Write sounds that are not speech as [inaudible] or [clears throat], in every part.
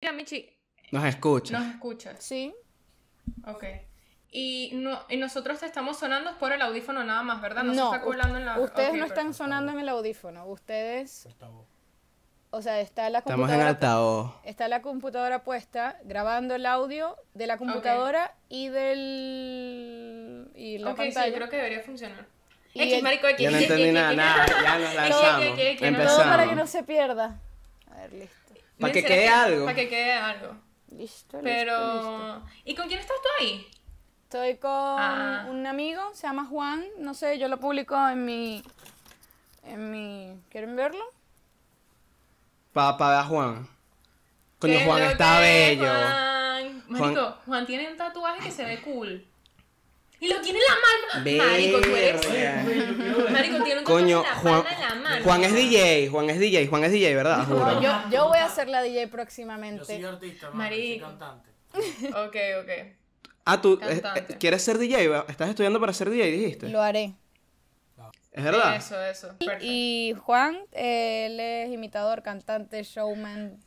Mira, Michi, Nos escucha. nos escuchas. Sí. Ok. Y, no, y nosotros te estamos sonando por el audífono nada más, ¿verdad? No, No, se está colando en la... ustedes ok, no están perfecto. sonando en el audífono. Ustedes, o sea, está la Estamos en computadora. altavoz. Está la computadora puesta grabando el audio de la computadora y del y la Ok, sí, pantalla. creo que debería funcionar. Y X, el- marico, X, Ya no entendí nada, nada, ya nos [laughs] lanzamos. No. Todo Empezamos. para que no se pierda. A ver, listo. Pa' que ¿Será quede algo. Para que quede algo. Listo, listo, listo. Pero... ¿Y con quién estás tú ahí? Estoy con Ah. un amigo, se llama Juan, no sé, yo lo publico en mi en mi ¿Quieren verlo? Pa, pa ver a Juan. Coño, ¿Qué Juan está bello. Juan? Marico, Juan... tiene un tatuaje que se ve cool. Y lo tiene en la mano. Marico, tú eres... Marico, tiene un Coño, tatuaje en la Juan, mano. Juan es DJ, Juan es DJ, Juan es DJ, ¿verdad? No, yo, yo voy a hacer la DJ Yo soy próximamente. artista, mano, yo soy Marico. cantante. Ok, ok. Ah, tú eh, eh, quieres ser DJ, estás estudiando para ser DJ, dijiste. Lo haré. Es verdad. Eso, eso. Perfecto. Y Juan, eh, él es imitador, cantante, showman.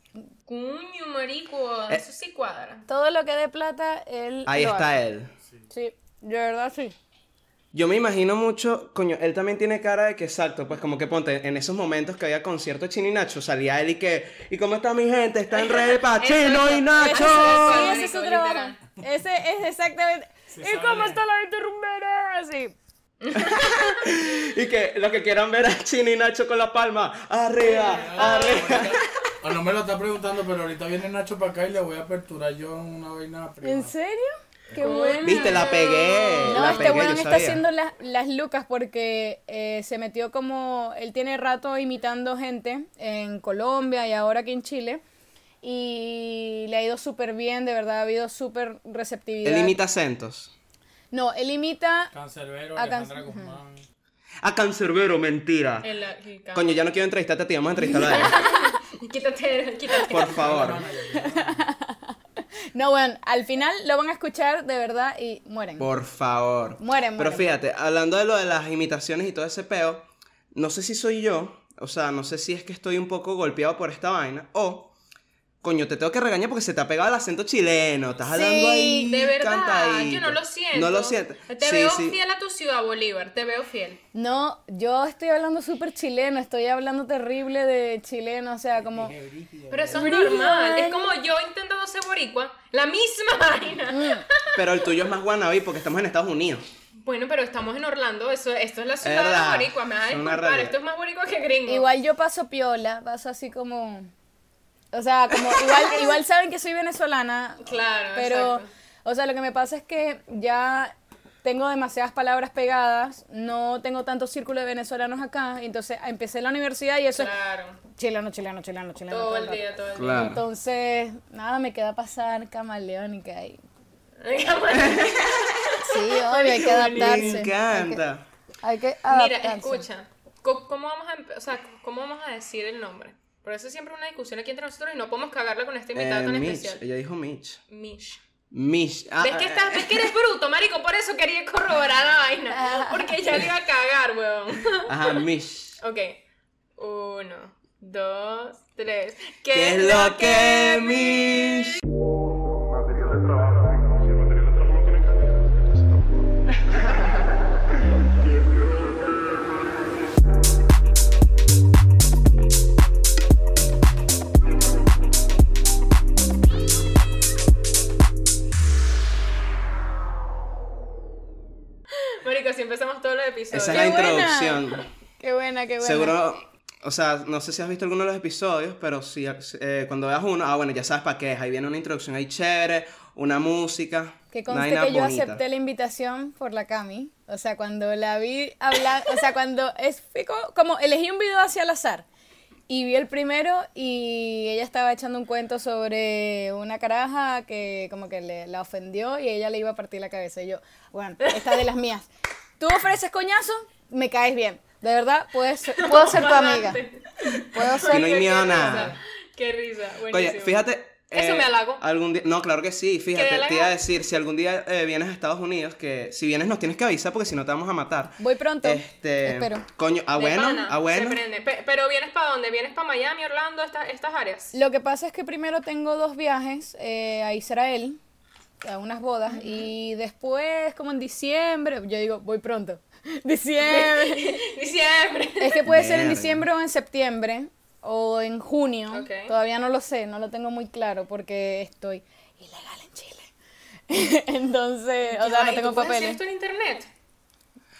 Coño, marico, Eh. eso sí cuadra. Todo lo que dé plata, él Ahí lo está hace. él. Sí, de verdad sí. Yo me imagino mucho, coño, él también tiene cara de que exacto, pues como que ponte, en esos momentos que había concierto de Chino y Nacho, salía él y que, ¿y cómo está mi gente? Está en red para [laughs] Chino y Nacho. eso, Sí, ese es su trabajo. Ese es exactamente. Sí, ¿Y cómo está la gente rumbera? Así. [laughs] Y que los que quieran ver a Chino y Nacho con la palma, arriba, arriba. [laughs] O no me lo está preguntando, pero ahorita viene Nacho para acá y le voy a aperturar yo una vaina privada. ¿En serio? Qué bueno. Viste, la pegué, No, la este weón está sabía. haciendo las, las lucas porque eh, se metió como. Él tiene rato imitando gente en Colombia y ahora aquí en Chile. Y le ha ido súper bien, de verdad, ha habido súper receptividad. Él imita acentos. No, él imita. Cancerbero, A Alejandra Guzmán. A Cancerbero, mentira. El, el can- Coño, ya no quiero entrevistarte a ti, vamos a entrevistarlo a él. Quítate, quítate. Por favor. No, bueno, al final lo van a escuchar de verdad y mueren. Por favor. Mueren, Pero mueren. fíjate, hablando de lo de las imitaciones y todo ese peo, no sé si soy yo, o sea, no sé si es que estoy un poco golpeado por esta vaina, o, coño, te tengo que regañar porque se te ha pegado el acento chileno, estás hablando Sí, ahí De verdad, cantadito. yo no lo siento. No lo siento. Te Sí, veo sí. fiel a tu ciudad, Bolívar. Te veo fiel. No, yo estoy hablando súper chileno, estoy hablando terrible de chileno, o sea, como... Pero eso es normal. Es como yo intentando ser boricua. La misma [laughs] vaina. Pero el tuyo es más guanabí porque estamos en Estados Unidos. Bueno, pero estamos en Orlando. Eso, esto es la ciudad de los boricuas. Me va a es disculpar. Esto es más boricua que gringo. Igual yo paso piola, paso así como... O sea, como igual, [laughs] igual saben que soy venezolana, Claro, pero, exacto. o sea, lo que me pasa es que ya tengo demasiadas palabras pegadas, no tengo tanto círculo de venezolanos acá, y entonces empecé la universidad y eso Claro. es chileno, chileno, chileno, chileno. Todo el rato. día, todo el día. Claro. Entonces, nada, me queda pasar camaleónica ahí. [laughs] Sí, obvio, hay que Me adaptarse. encanta. Hay que Mira, adaptarse. escucha. ¿Cómo vamos, a, empe- o sea, ¿Cómo vamos a decir el nombre? Por eso es siempre una discusión aquí entre nosotros y no podemos cagarla con este invitado Eh, tan Mitch, especial. ella dijo Mitch. Mish. Mitch. Ah, ¿Ves que, eh, estás, ¿Ves que eres bruto, marico? Por eso quería corroborar la vaina. Porque ya le iba a cagar, weón. Ajá, Mitch. Ok. Uno, dos, tres. ¿Qué es lo que Mitch? material todos los episodios. Esa es la buena. introducción. Qué buena, qué buena. Seguro, o sea, no sé si has visto alguno de los episodios, pero si eh, cuando veas uno, ah, bueno, ya sabes para qué es. Ahí viene una introducción ahí chévere, una música. Que conste que yo bonita. acepté la invitación por la Cami. O sea, cuando la vi hablar, o sea, cuando es fue co- como elegí un video hacia al azar y vi el primero y ella estaba echando un cuento sobre una caraja que como que le, la ofendió y ella le iba a partir la cabeza. Y yo, bueno, esta es de las mías. Tú ofreces coñazo, me caes bien. De verdad, puedes, ser- [laughs] puedo ser tu amiga. Puedo ser no hay miedo a nada. Qué risa. Oye, Buenísimo. fíjate, Eso Eh, me halago. Algún día, no, claro que sí, ¿Qué fíjate, te iba a decir, si algún día eh, vienes a Estados Unidos, que si vienes nos tienes que avisar porque si no te vamos a matar. Voy pronto. Este, Espero. coño, ah bueno, ah bueno. Se prende. Pe- pero vienes para dónde? ¿Vienes para Miami, Orlando, esta- estas áreas? Lo que pasa es que primero tengo dos viajes eh, a Israel, a unas bodas, y después, como en diciembre, yo digo, voy pronto. [laughs] Diciembre. [laughs] Diciembre. es que puede ser en diciembre o en septiembre, o en junio. Todavía no lo sé, no lo tengo muy claro porque estoy ilegal en Chile. [laughs] Entonces, o sea, no ¿tú tengo hacer papeles. esto en internet?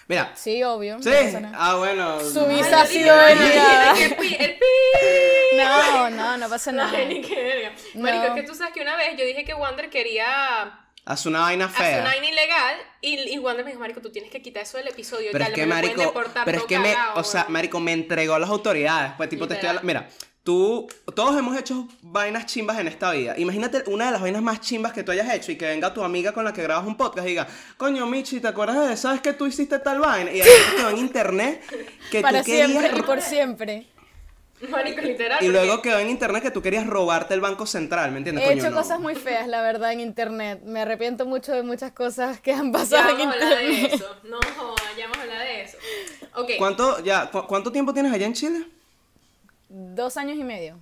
Mira, Sí, obvio. sí, ah bueno. Su no, visa Ay, ha sido dije, ay, denegada. el pi- el pi. No, no, no pasa nada. Ni verga. Marico, No. es que tú sabes que una vez yo dije que Wander quería Haz una vaina fea. una vaina ilegal y, y Wander me dijo, Marico, tú tienes que quitar eso del episodio. y Pero es que, me marico, deportar pero es que me, o sea, weón". marico, me entregó a las autoridades. Pues, tipo, te estoy mira, tú, todos hemos hecho vainas chimbas en esta vida. Imagínate una de las vainas más chimbas que tú hayas hecho y que venga tu amiga con la que grabas un podcast y diga, coño, Michi, ¿te acuerdas de, sabes que tú hiciste tal vaina? Y ahí quedó en internet que Para tú querías... siempre y por siempre. Marico, literal. Y luego quedó en internet que tú querías robarte el Banco Central, ¿me entiendes? He Coño, hecho no. cosas muy feas, la verdad, en internet. Me arrepiento mucho de muchas cosas que han Ya pasado en vamos a hablar de internet. eso. No, ya vamos a hablar de eso. Ok. ¿Cuánto, ya, cu- ¿Cuánto tiempo tienes allá en Chile? Dos años y medio.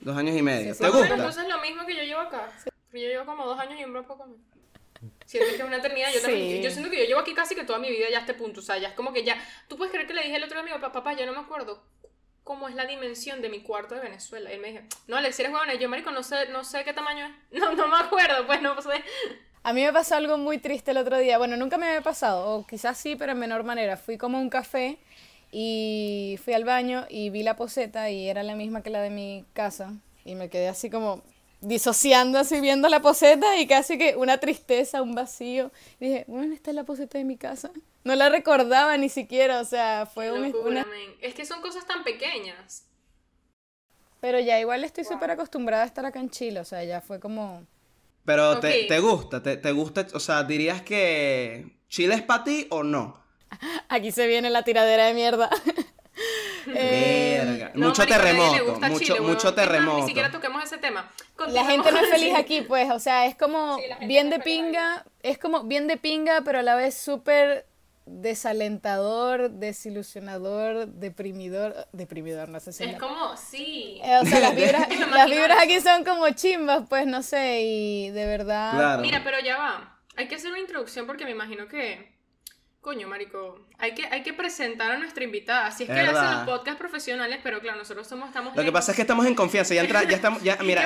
Dos años y medio. Sí, sí. ¿Te menos, gusta? Entonces lo mismo que yo llevo acá. Porque yo llevo como dos años y un poco más. Siento que es una eternidad. Yo, también, Sí. yo siento que yo llevo aquí casi que toda mi vida ya a este punto. O sea, ya es como que ya. Tú puedes creer que le dije el otro día a mi papá, papá, yo no me acuerdo cómo es la dimensión de mi cuarto de Venezuela. Y él me dijo, no, Alex, eres huevona. Y yo, marico, no sé, no sé qué tamaño es. [laughs] No, no me acuerdo, pues no sé. A mí me pasó algo muy triste el otro día. Bueno, nunca me había pasado, o quizás sí, pero en menor manera. Fui como a un café y fui al baño y vi la poseta y era la misma que la de mi casa. Y me quedé así como disociando, así viendo la poseta y casi que una tristeza, un vacío. Y dije, bueno, esta es la poseta de mi casa. No la recordaba ni siquiera, o sea, fue Locura, una... Es que son cosas tan pequeñas. Pero ya igual estoy súper acostumbrada a estar acá en Chile, o sea, ya fue como... Pero te, te gusta, te, te gusta, o sea, dirías que Chile es para ti o no. [laughs] Aquí se viene la tiradera de mierda. [laughs] Eh, Verga. No, mucho marico, terremoto, gusta mucho, Chile, terremoto. Ni siquiera toquemos ese tema. La gente no es feliz el- aquí, pues, o sea, es como Sí, bien no de pinga, es como bien de pinga, pero a la vez súper desalentador, desilusionador, deprimidor, deprimidor, no sé si... Es la- como, sí. Eh, o sea, las vibras, [laughs] las vibras aquí son como chimbas, pues, no sé, y de verdad... Claro. Mira, pero ya va. Hay que hacer una introducción porque me imagino que. Coño, marico. Hay que, hay que presentar a nuestra invitada. Si es que Es hacen verdad. los podcasts profesionales, pero claro, nosotros somos, estamos. Lo que pasa es que estamos en confianza, ya entra, ya estamos, ya, [laughs] mira.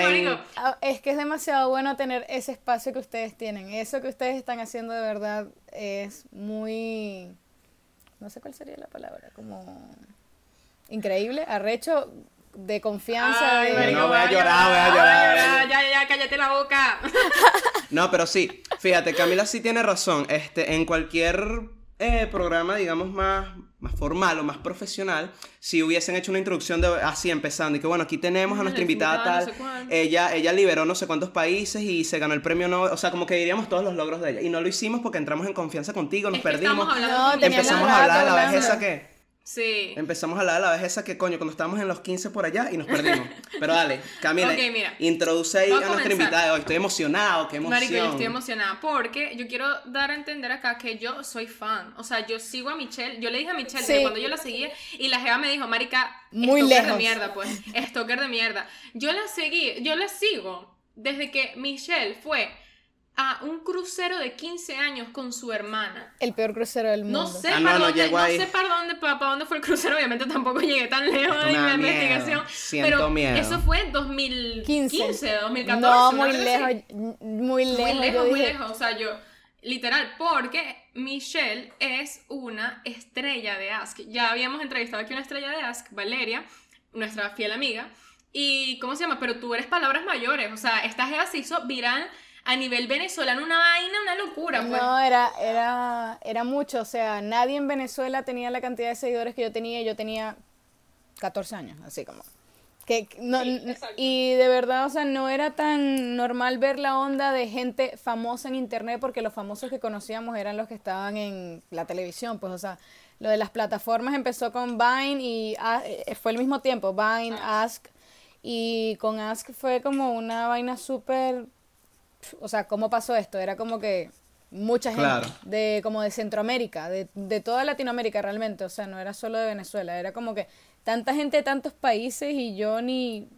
Ah, Es que es demasiado bueno tener ese espacio que ustedes tienen. Eso que ustedes están haciendo de verdad es muy... No sé cuál sería la palabra, como... Increíble, arrecho, de confianza. Ay, de- marico, No, voy a llorar, voy a llorar, vaya, voy a Ya, ya, ya, cállate la boca. [laughs] No, pero sí, fíjate, Camila sí tiene razón. Este, en cualquier eh, programa, digamos, más, más formal o más profesional, si hubiesen hecho una introducción de así empezando, y que bueno, aquí tenemos a nuestra invitada invitada, no tal, sé ella, ella liberó no sé cuántos países y se ganó el premio Nobel, o sea, como que diríamos todos los logros de ella. Y no lo hicimos porque entramos en confianza contigo, nos Es que perdimos, No, empezamos a hablar de la vejez hablando. que... Sí. Empezamos a hablar de la vejez que, coño, cuando estábamos en los 15 por allá y nos perdimos. [laughs] Pero dale, Camila, Ok, mira. introduce ahí Voy a, a nuestra invitada de hoy. Estoy emocionado, qué emoción. Marico, yo estoy emocionada porque yo quiero dar a entender acá que yo soy fan. O sea, yo sigo a Michelle. Yo le dije a Michelle Sí. que cuando yo la seguía y la jeva me dijo, Marica, Muy stalker de lejos. mierda, pues. Stalker de mierda. Yo la seguí, yo la sigo desde que Michelle fue a un crucero de 15 años con su hermana. El peor crucero del mundo. No sé, Ah, no, para, no dónde, no sé para dónde, para, dónde fue el crucero, obviamente tampoco llegué tan lejos de mi investigación. Siento pero miedo. eso fue en 2015, 15. 2014. no, muy lejos, muy lejos. Muy lejos, muy lejos. O sea, yo, literal, porque Michelle es una estrella de Ask. Ya habíamos entrevistado aquí una estrella de Ask, Valeria, nuestra fiel amiga. Y, ¿cómo se llama? Pero tú eres palabras mayores. O sea, esta jeva se hizo viral a nivel venezolano, una vaina, una locura, pues. No, era, era, era mucho, o sea, nadie en Venezuela tenía la cantidad de seguidores que yo tenía, yo tenía 14 años, así como. Que, no, Sí, y de verdad, o sea, no era tan normal ver la onda de gente famosa en internet porque los famosos que conocíamos eran los que estaban en la televisión, pues, o sea, lo de las plataformas empezó con Vine y ah, eh, fue al mismo tiempo, Vine, Ask, Y con Ask fue como una vaina súper... O sea, ¿cómo pasó esto? Era como que mucha gente, Claro. de como de Centroamérica, de, de toda Latinoamérica realmente, o sea, no era solo de Venezuela, era como que tanta gente de tantos países y yo ni...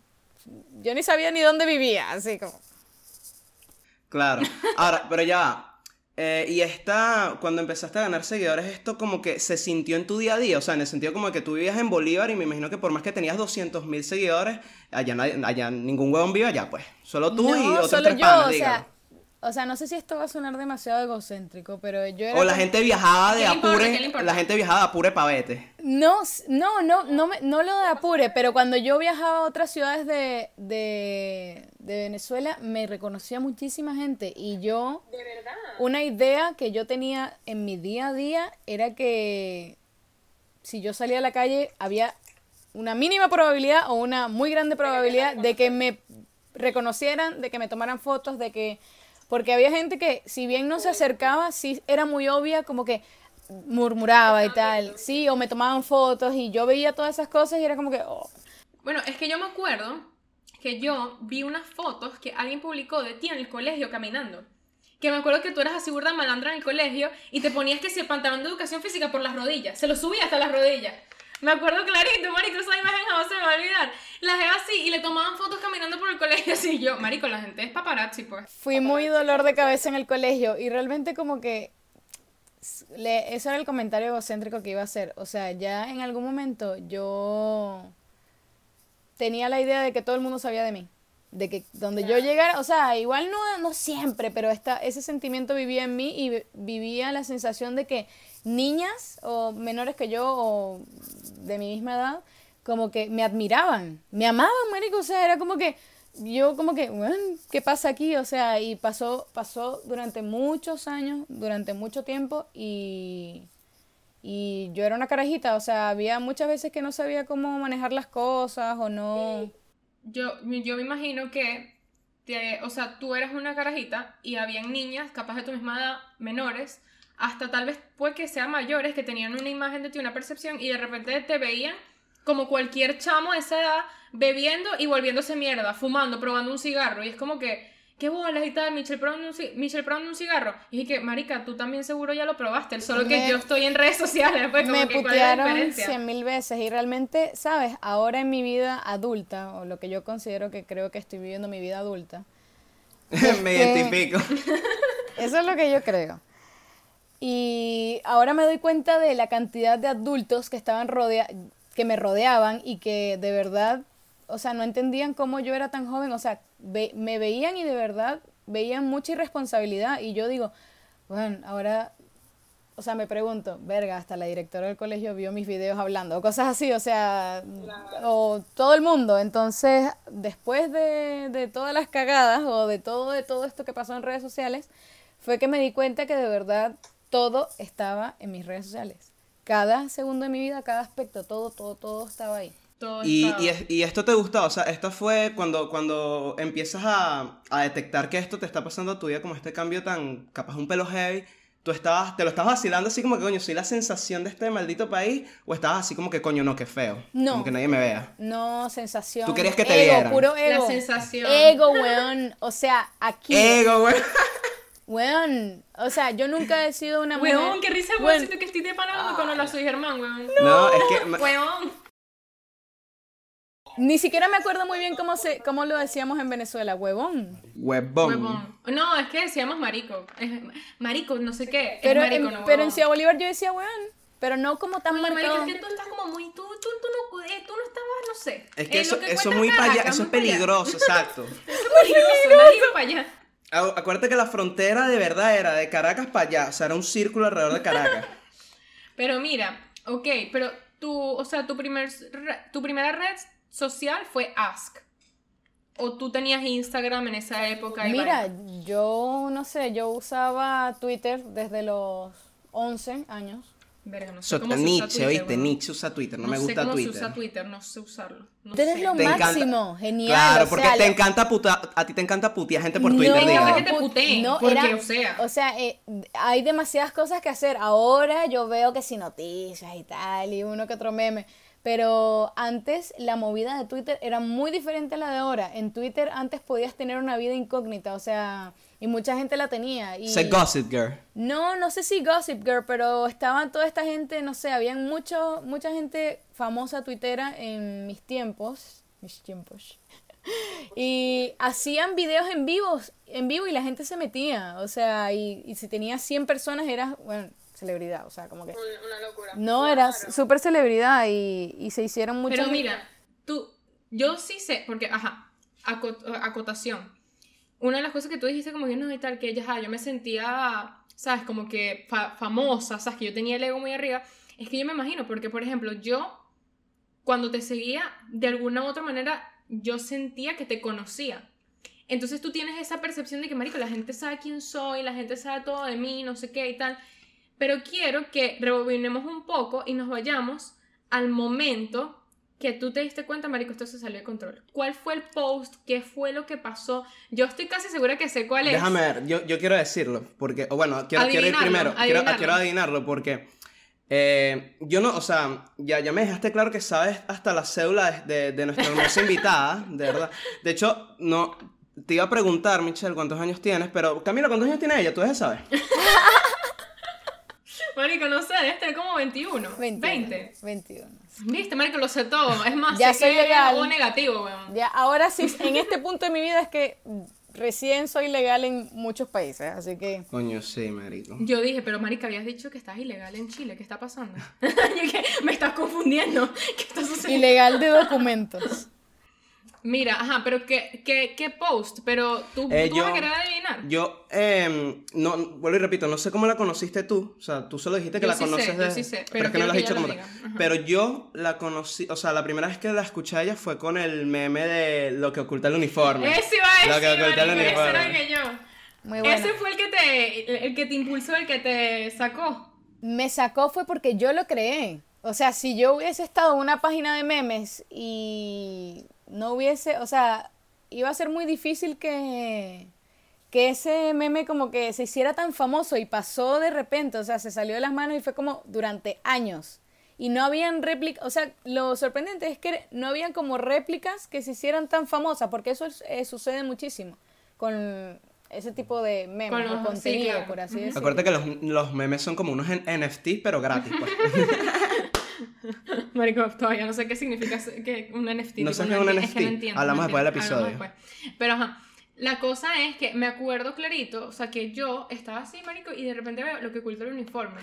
Yo ni sabía ni dónde vivía, así como... Claro. Ahora, pero ya. Eh, y esta, cuando empezaste a ganar seguidores, esto como que se sintió en tu día a día, o sea, en el sentido como que tú vivías en Bolívar y me imagino que por más que tenías 200 mil seguidores, allá, allá ningún huevón vive allá, pues. Solo tú y otros solo tres yo, panas, o digamos. sea, o sea, no sé si esto va a sonar demasiado egocéntrico, pero yo era O la como- gente viajaba de. Apure, la gente viajaba de Apure pa' vete. No, no, no, no, me- no lo de Apure, pero cuando yo viajaba a otras ciudades de, de, de Venezuela, me reconocía muchísima gente y yo, De verdad. una idea que yo tenía en mi día a día era que si yo salía a la calle había una mínima probabilidad o una muy grande probabilidad de que me reconocieran, de que me tomaran fotos, de que... Porque había gente que, si bien no se acercaba, sí era muy obvia, como que murmuraba y tal. Sí, o me tomaban fotos y yo veía todas esas cosas y era como que... oh, Bueno, es que yo me acuerdo que yo vi unas fotos que alguien publicó de ti en el colegio caminando. Que me acuerdo que tú eras así burda malandra en el colegio y te ponías que si el pantalón de educación física por las rodillas. Se lo subía hasta las rodillas. Me acuerdo clarito, marico, esa imagen jamás se me va a olvidar. La jeva así y le tomaban fotos caminando por el colegio [laughs] así. Yo, marico, la gente es paparazzi, pues. Fui muy dolor de cabeza en el colegio y realmente como que le- eso era el comentario egocéntrico que iba a hacer. O sea, ya en algún momento yo tenía la idea de que todo el mundo sabía de mí. De que donde yo llegara, o sea, igual no, no siempre, pero esta, ese sentimiento vivía en mí y vi- vivía la sensación de que niñas o menores que yo o de mi misma edad, como que me admiraban, me amaban, marico, o sea, era como que yo como que, ¿qué pasa aquí? O sea, y pasó, pasó durante muchos años, durante mucho tiempo y, y yo era una carajita, o sea, había muchas veces que no sabía cómo manejar las cosas o no... Yo, yo me imagino que, te- o sea, tú eras una carajita y habían niñas, capaz de tu misma edad, menores, hasta tal vez puede que sean mayores, que tenían una imagen de ti, una percepción, y de repente te veían como cualquier chamo de esa edad, bebiendo y volviéndose mierda, fumando, probando un cigarro, y es como que, qué bolas y tal, Michelle probando un, Michelle probando un cigarro, y dije que, marica, tú también seguro ya lo probaste, solo que Me- yo estoy en redes sociales, pues como me que, ¿cuál es la putearon cien mil veces y realmente, ¿sabes? Ahora en mi vida adulta, o lo que yo considero que creo que estoy viviendo mi vida adulta, [laughs] me identifico. [laughs] Eso es lo que yo creo. Y ahora me doy cuenta de la cantidad de adultos que estaban rodea que me rodeaban y que de verdad, o sea, no entendían cómo yo era tan joven, o sea, ve- me veían y de verdad veían mucha irresponsabilidad. Y yo digo, bueno, ahora o sea, me pregunto, verga, hasta la directora del colegio vio mis videos hablando, o cosas así, o sea, o todo el mundo. Entonces, después de, de todas las cagadas o de todo, de todo esto que pasó en redes sociales, fue que me di cuenta que de verdad todo estaba en mis redes sociales. Cada segundo de mi vida, cada aspecto, todo, todo, todo estaba ahí. Todo Y, estaba- y, es- y esto te gustó, o sea, esto fue cuando, cuando empiezas a, a detectar que esto te está pasando a tu vida, como este cambio tan, capaz un pelo heavy, tú estabas, te lo estabas vacilando así como que, coño, soy la sensación de este maldito país, o estabas así como que, coño, no, qué feo, No. como que nadie me vea. No, sensación. Tú querías que te ego, vieran. puro ego. La sensación. Ego, weón. O sea, aquí. Ego, güey. [laughs] Weón. O sea, yo nunca he sido una mujer. Weón, qué risa, Weón, weón, siento que estoy de pana cuando la soy Germán, weón. No, es que, Weón. Ni siquiera me acuerdo muy bien cómo, se, cómo lo decíamos en Venezuela, huevón. huevón. Huevón. No, es que decíamos marico. Es- marico, no sé qué. Es Pero, marico, en, no pero en huevón. Ciudad Bolívar yo decía weón. Pero no como tan Oye, marico, marcado. es que tú estás como muy... Tú, tú, tú, no, eh, tú no estabas, no sé. Es que Eh, eso, lo eso es muy para allá, Caracas, eso es muy allá. peligroso, exacto. Eso es peligroso, [laughs] nadie va para allá. Acu- Acuérdate que la frontera de verdad era de Caracas para allá, o sea, era un círculo alrededor de Caracas. [laughs] Pero mira, ok, pero tú, o sea, tu, primer, tu primera red social fue Ask. O tú tenías Instagram en esa época. y Mira, yo no sé, yo usaba Twitter desde los 11 años. Verga, no sé So- cómo se usa Nietzsche, Twitter, ¿oíste? weón. Nietzsche usa Twitter, no, me sé gusta cómo Twitter. se usa Twitter, no sé usarlo. No Tú eres sé. lo Te encanta- máximo, genial. Claro, o porque sea, te lo- encanta puta, a ti te encanta putear gente por No, Twitter, no, digamos. que te puteen, no, porque, era- o sea. O sea, eh, hay demasiadas cosas que hacer. Ahora yo veo que si noticias y tal, y uno que otro meme. Pero antes la movida de Twitter era muy diferente a la de ahora. En Twitter antes podías tener una vida incógnita, o sea, y mucha gente la tenía. Y... Sé Gossip Girl. No, no sé si Gossip Girl, pero estaban toda esta gente, no sé, habían mucho, mucha gente famosa tuitera en mis tiempos, mis tiempos. [laughs] Y hacían videos en vivos, en vivo y la gente se metía, o sea, y, y si tenías 100 personas eras, bueno, celebridad, o sea, como que... Una locura. No, eras súper celebridad y, y se hicieron muchas... Pero mira, tú, yo sí sé, porque, ajá, acot- acotación. Una de las cosas que tú dijiste como que no y tal, que ya, yo me sentía, sabes, como que fa- famosa, sabes, que yo tenía el ego muy arriba, es que yo me imagino, porque, por ejemplo, yo, cuando te seguía, de alguna u otra manera, yo sentía que te conocía. Entonces tú tienes esa percepción de que, marico, la gente sabe quién soy, la gente sabe todo de mí, no sé qué y tal. Pero quiero que rebobinemos un poco y nos vayamos al momento que tú te diste cuenta, marico, esto se salió de control. ¿Cuál fue el post? ¿Qué fue lo que pasó? Yo estoy casi segura que sé cuál es. Déjame ver, yo, yo quiero decirlo, porque, o bueno, quiero, quiero ir Adivinarlo, primero, quiero, adivinarlo. quiero adivinarlo, porque eh, yo no, o sea, ya, ya me dejaste claro que sabes hasta la cédula de, de, de nuestra hermosa [laughs] invitada, de verdad. De hecho, no, te iba a preguntar, Michelle, cuántos años tienes, pero Camila, ¿cuántos años tiene ella? Tú ya sabes. [laughs] Marico, no sé, debe tener como 21. 21, 20. 21. Viste, marico, lo sé todo. Es más, Ya sé soy que legal. es O negativo, weón. Ya, ahora sí, en este punto de mi vida es que recién soy legal en muchos países, así que... Coño, sí, marico. Yo dije, pero marica, habías dicho que estás ilegal en Chile. ¿Qué está pasando? [laughs] Me estás confundiendo. ¿Qué está sucediendo? Ilegal de documentos. Mira, ajá, pero ¿qué, qué, qué post? Pero tú, Eh, tú yo- vas a querer adivinar. Yo, eh, no, vuelvo y repito, no sé cómo la conociste tú, o sea, tú solo dijiste que Yo la sí sé, conoces yo de... sí sé, pero, pero es que no lo has dicho como tal. Pero yo la conocí, o sea, la primera vez que la escuché a ella fue con el meme de lo que oculta el uniforme. Ese iba a Lo que decir, oculta el ese era el uniforme. que yo. Muy bueno. Ese fue el que te, el que te impulsó, el que te sacó. Me sacó fue porque yo lo creé. O sea, si yo hubiese estado en una página de memes y no hubiese, o sea, iba a ser muy difícil que, que ese meme como que se hiciera tan famoso y pasó de repente, o sea, se salió de las manos y fue como durante años. Y no habían réplicas, o sea, lo sorprendente es que no habían como réplicas que se hicieran tan famosas, porque eso es- eh, sucede muchísimo con ese tipo de memes Con o los- sí, contenido, claro. por así decirlo. Acuérdate que los, los memes son como unos N- NFTs, pero gratis, pues. [laughs] [laughs] Marico, todavía no sé qué significa que un NFT. No sé qué es un NFT. que no entiendo, Hablamos no después del episodio. Después. Pero ajá, la cosa es que me acuerdo clarito, o sea, que yo estaba así, marico, y de repente veo lo que oculta el uniforme.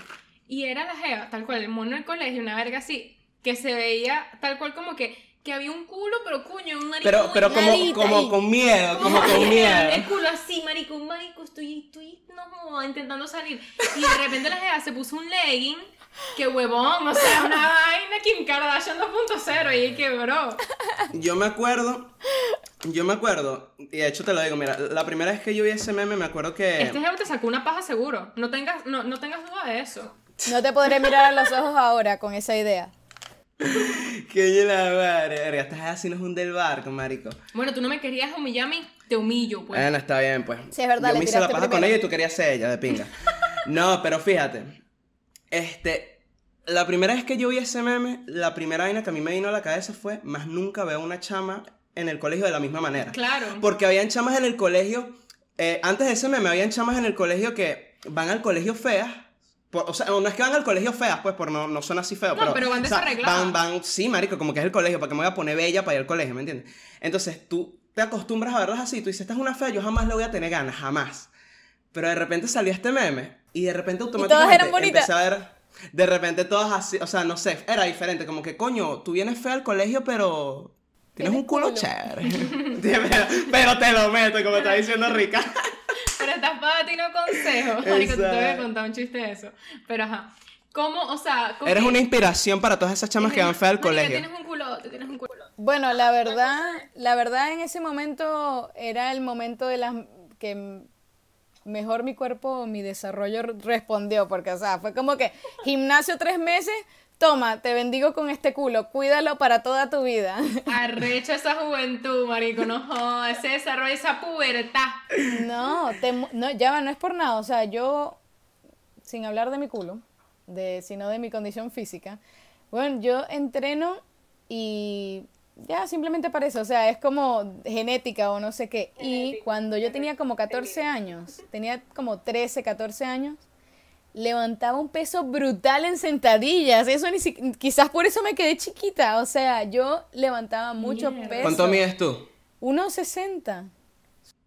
Y era la jeva, tal cual, el mono del colegio, una verga así, que se veía tal cual como que, que había un culo, pero cuño, un marico Pero, pero como, como con miedo, como con El miedo. culo así, marico, marico, estoy, estoy, no, intentando salir. Y de repente la jeva se puso un legging, que huevón, o sea, una vaina Kim Kardashian 2.0 y que bro. Yo me acuerdo, yo me acuerdo, y de hecho te lo digo, mira, la primera vez que yo vi ese meme me acuerdo que... Este jefe te sacó una paja seguro, no tengas, no, no tengas duda de eso. No te podré mirar a los ojos ahora con esa idea. Que yo la madre, estás así no es un del barco, marico. Bueno, tú no me querías humillar a mí, te humillo, pues. Bueno, está bien, pues. Sí, es verdad, Yo le me hice la paja con primero. ella y tú querías ser ella, de pinga. [laughs] No, pero fíjate. Este. La primera vez que yo vi ese meme, la primera vaina que a mí me vino a la cabeza fue: más nunca veo una chama en el colegio de la misma manera. Claro. Porque habían chamas en el colegio. eh, antes de ese meme, habían chamas en el colegio que van al colegio feas. por- o sea, no es que van al colegio feas, pues, por no, no son así feos. No, pero van o sea, desarregladas. van, van, sí, marico, como que es el colegio, para que me voy a poner bella para ir al colegio, ¿me entiendes? Entonces tú te acostumbras a verlas así, tú dices, esta es una fea, yo jamás le voy a tener ganas, jamás. Pero de repente salió este meme y de repente automáticamente eran bonitas. empecé a ver, de repente todas así, o sea, no sé, era diferente, como que coño, tú vienes fea al colegio, pero tienes un culo, culo. chévere. [laughs] pero, pero te lo meto, como está diciendo Rica. [laughs] Pero estás para ti no consejo. Marico, te voy a Exacto. contar un chiste de eso. Pero ajá. ¿Cómo, o sea, cómo Eres una inspiración para todas esas chamas que van feas al colegio. tienes un culo, tú tienes un culo. Bueno, la verdad, la verdad en ese momento era el momento de las que mejor mi cuerpo, mi desarrollo respondió, porque, o sea, fue como que gimnasio tres meses, toma, te bendigo con este culo, cuídalo para toda tu vida. [laughs] Arrecha esa juventud, marico, no jodas, ese desarrollo, esa pubertad. No, te no, ya va, no es por nada, o sea, yo, sin hablar de mi culo, de, sino de mi condición física, bueno, yo entreno y ya simplemente parece, o sea, es como genética o no sé qué. Y cuando yo tenía como 14 años, tenía como 13, 14 años, levantaba un peso brutal en sentadillas. Eso ni si- quizás por eso me quedé chiquita, o sea, yo levantaba mucho Mierda. peso. ¿Cuánto mides tú? 1.60.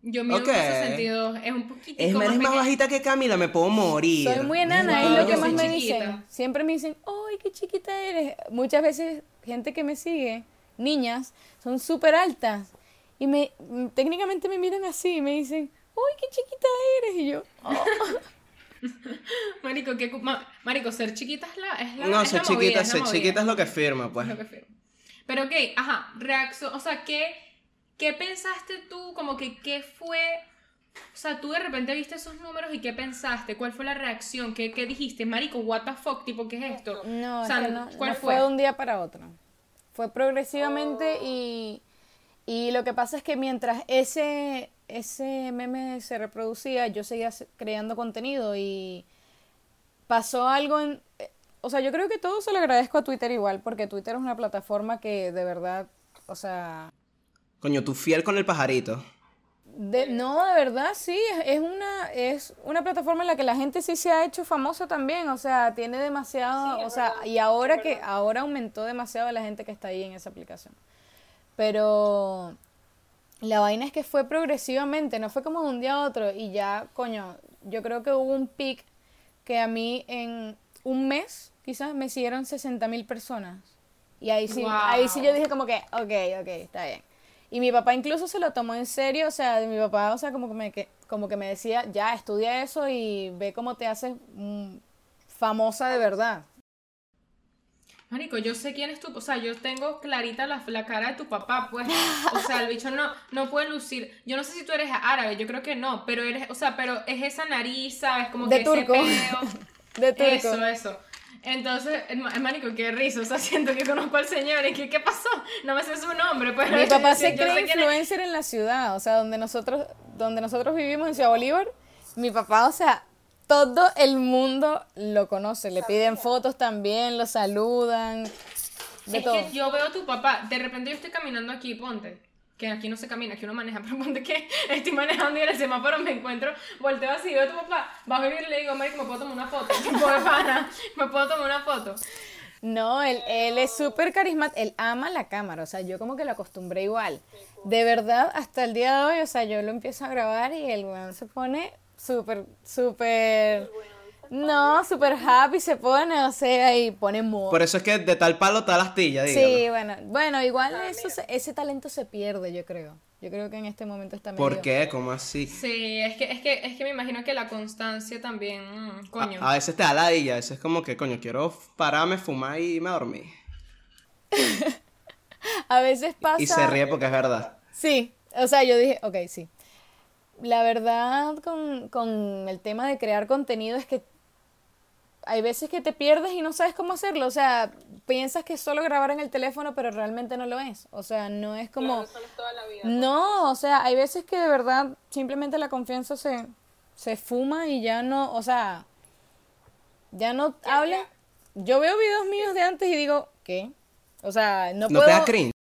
Yo mido Ok. un 62, es un poquitico Es, más eres más pequeña. bajita que Camila, me puedo morir. Soy muy enana, Wow, es lo que más me chiquita. dicen. Siempre me dicen, ¡ay, qué chiquita eres! Muchas veces, gente que me sigue, niñas, son súper altas. Y me técnicamente me miran así y me dicen, ¡ay, qué chiquita eres! Y yo, "Oh". [laughs] Marico, ¿qué Marico, ser chiquita es la. Es la No, es ser la movida, chiquita, es la ser movida. chiquita es lo que firma, pues. Es lo que firmo. Pero ok, ajá, reacción, o sea, ¿qué, ¿qué pensaste tú? Como que, ¿qué fue? O sea, tú de repente viste esos números y ¿qué pensaste? ¿Cuál fue la reacción? ¿Qué, qué dijiste? Marico, what the fuck, tipo, ¿qué es esto? No, o sea, es que no, ¿cuál no fue? fue de un día para otro. Fue progresivamente y, y lo que pasa es que mientras ese, ese meme se reproducía, yo seguía se- creando contenido y pasó algo en... eh, O sea, yo creo que todo se lo agradezco a Twitter igual, porque Twitter es una plataforma que de verdad, o sea... Coño, tú fiel con el pajarito. De, no, de verdad, sí, es, una, es una plataforma en la que la gente sí se ha hecho famosa también, o sea, tiene demasiado, o sea, y ahora que, ahora aumentó demasiado la gente que está ahí en esa aplicación. Pero la vaina es que fue progresivamente, no fue como de un día a otro, y ya, coño, yo creo que hubo un pic que a mí en un mes, quizás, me siguieron 60 mil personas. Y ahí sí, Wow. ahí sí yo dije como que, ok, ok, está bien. Y mi papá incluso se lo tomó en serio, o sea, mi papá, o sea, como que me, que, como que me decía, ya, estudia eso y ve cómo te haces mm, famosa de verdad. Marico, yo sé quién es tu, o sea, yo tengo clarita la, la cara de tu papá, pues, o sea, el bicho no, no puede lucir, yo no sé si tú eres árabe, yo creo que no, pero eres, o sea, pero es esa nariz, ¿sabes? Como De que turco. ese peo, [laughs] De turco. eso, eso, entonces, el el marico, qué risa, o sea, [laughs] siento que conozco al señor y que, ¿qué pasó? No me sé su nombre, pues, Mi papá [laughs] se cree influencer en la ciudad, o sea, donde nosotros, donde nosotros vivimos en Ciudad Bolívar, mi papá, o sea, todo el mundo lo conoce, le piden fotos también, lo saludan, de es todo. que yo veo a tu papá, de repente yo estoy caminando aquí, ponte, que aquí no se camina, aquí uno maneja, [laughs] pero ponte que estoy manejando y en el semáforo me encuentro, volteo así, veo a tu papá, bajo el vidrio y le digo, Marico, ¿me puedo tomar una foto? [laughs] Tipo de pana, ¿me puedo tomar una foto? No, él, él es súper carismático, él ama la cámara, o sea, yo como que lo acostumbré igual. De verdad, hasta el día de hoy, o sea, yo lo empiezo a grabar y el weón se pone súper, súper... No, súper happy se pone, o sea, y pone mood. Por eso es que de tal palo tal astilla, dígalo. Sí, bueno, bueno, igual eso se- ese talento se pierde, yo creo. Yo creo que en este momento está medio... ¿Por qué? ¿Cómo así? Sí, es que, es que, es que me imagino que la constancia también, mm, coño. A, a veces te da la ella, a veces es como que, coño, quiero pararme, fumar y me dormí. [laughs] A veces pasa... Y se ríe porque es verdad. Sí, o sea, yo dije, ok, sí. La verdad con, con el tema de crear contenido es que hay veces que te pierdes y no sabes cómo hacerlo. O sea, piensas que es solo grabar en el teléfono, pero realmente no lo es. O sea, no es como... No, o sea, hay veces que de verdad simplemente la confianza se, se fuma y ya no, o sea, ya no habla. Yo veo videos míos de antes y digo, ¿qué? O sea, no, ¿No puedo... te da cringe?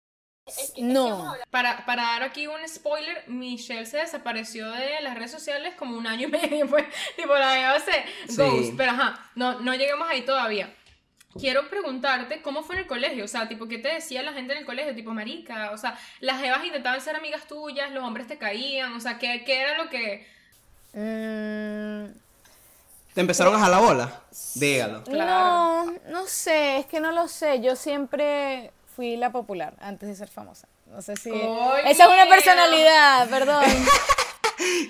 No. Para, para dar aquí un spoiler, Michelle se desapareció de las redes sociales como un año y [laughs] medio, pues, tipo la de hace Sí. Ghost, pero ajá, no, no llegamos ahí todavía. Quiero preguntarte cómo fue en el colegio, o sea, tipo, ¿qué te decía la gente en el colegio? Tipo, marica, o sea, las evas intentaban ser amigas tuyas, los hombres te caían, o sea, ¿qué, qué era lo que...? Mm, ¿Te empezaron a jalar bola? Dígalo. Claro. No, no sé, es que no lo sé. Yo siempre fui la popular antes de ser famosa. No sé si. ¡Ay, Esa es una personalidad, perdón. [laughs]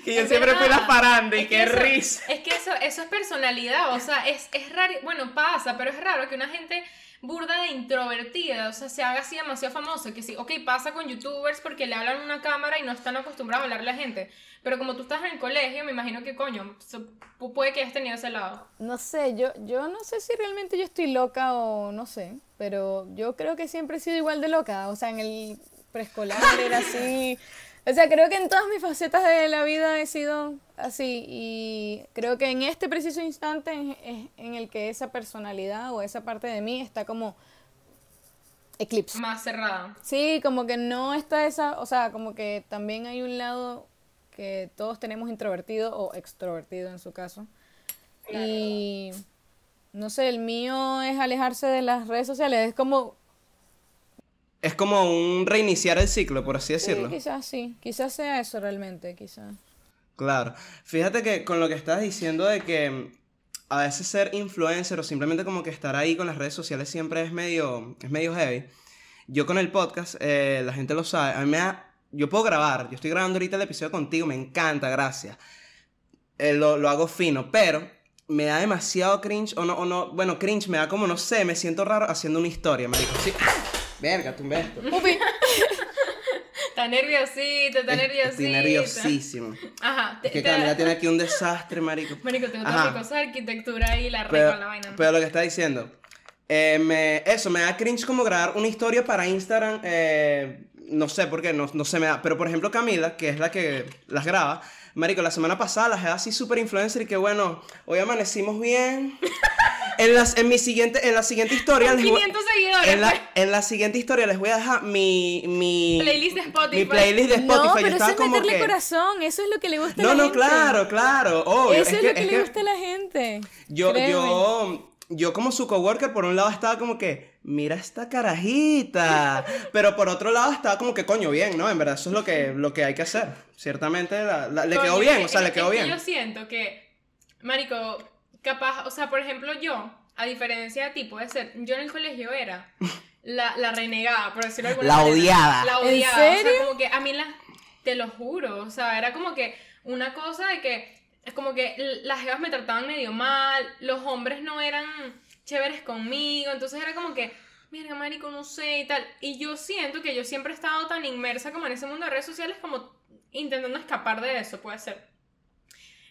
Que yo Es siempre fui la paranda y Es que qué eso- risa. Es que eso, eso es personalidad, o sea, es, es raro, bueno, pasa, pero es raro que una gente burda de introvertida, o sea, se haga así demasiado famosa, que sí, ok, pasa con youtubers porque le hablan a una cámara y no están acostumbrados a hablarle a la gente, pero como tú estás en el colegio, me imagino que, coño, puede que hayas tenido ese lado. No sé, yo, yo no sé si realmente yo estoy loca o no sé, pero yo creo que siempre he sido igual de loca. O sea, en el preescolar era así. [laughs] O sea, creo que en todas mis facetas de la vida he sido así. Y creo que en este preciso instante es, es en el que esa personalidad o esa parte de mí está como eclipse. Más cerrada. Sí, como que no está esa, o sea, como que también hay un lado que todos tenemos introvertido o extrovertido en su caso. Y no sé, el mío es alejarse de las redes sociales, es como, Es como un reiniciar el ciclo, por así sí, decirlo. quizás sí, quizás sea eso realmente, quizás. Claro. Fíjate que con lo que estás diciendo de que mm, a veces ser influencer o simplemente como que estar ahí con las redes sociales siempre es medio, es medio heavy. Yo con el podcast, eh, la gente lo sabe, a mí me da, yo puedo grabar, yo estoy grabando ahorita el episodio contigo, me encanta, gracias. Eh, lo, lo hago fino, pero me da demasiado cringe, o no, o no, bueno, cringe me da como, no sé, me siento raro haciendo una historia, me sí, verga, tumbé esto. Upi. Está nerviosito, está nerviosito. Estoy nerviosísimo. Ajá. te- Es que te- Camila tiene aquí un desastre, marico. Marico, tengo Ajá. otra cosa de arquitectura y la Pero, con la vaina. pero lo que está diciendo, eh, me- eso, me da cringe como grabar una historia para Instagram, eh, no sé por qué, no, no se me da, pero por ejemplo Camila, que es la que las graba, marico, la semana pasada las dejé así súper influencer y que bueno, hoy amanecimos bien. [laughs] En, las, en mi siguiente, en la siguiente historia Con les voy- 500 seguidores. en la, en la siguiente historia les voy a dejar mi, mi Playlist de Spotify. Mi playlist de Spotify. no, Yo pero eso estaba es como meterle que- corazón, eso es lo que le gusta a No, la no, gente. claro, claro, obvio. Eso es, lo que le gusta a la gente. Yo, créeme. yo, yo como su coworker, por un lado estaba como que, mira esta carajita. Pero por otro lado estaba como que, coño, bien, ¿no? En verdad, eso es lo que, lo que hay que hacer. Ciertamente la- la- le Coño, quedó bien, o sea, le quedó es que bien. Yo siento que, Marico, capaz, o sea, por ejemplo, yo, a diferencia de ti, puede ser, yo en el colegio era la, la renegada, por decirlo de alguna La manera. odiada. La ¿En odiada. O serio? sea, como que a mí la. Te lo juro. O sea, era como que una cosa de que. Es como que las jevas me trataban medio mal, los hombres no eran chéveres conmigo, entonces era como que. Mira, marico, no sé y tal. Y yo siento que yo siempre he estado tan inmersa como en ese mundo de redes sociales como intentando escapar de eso, puede ser.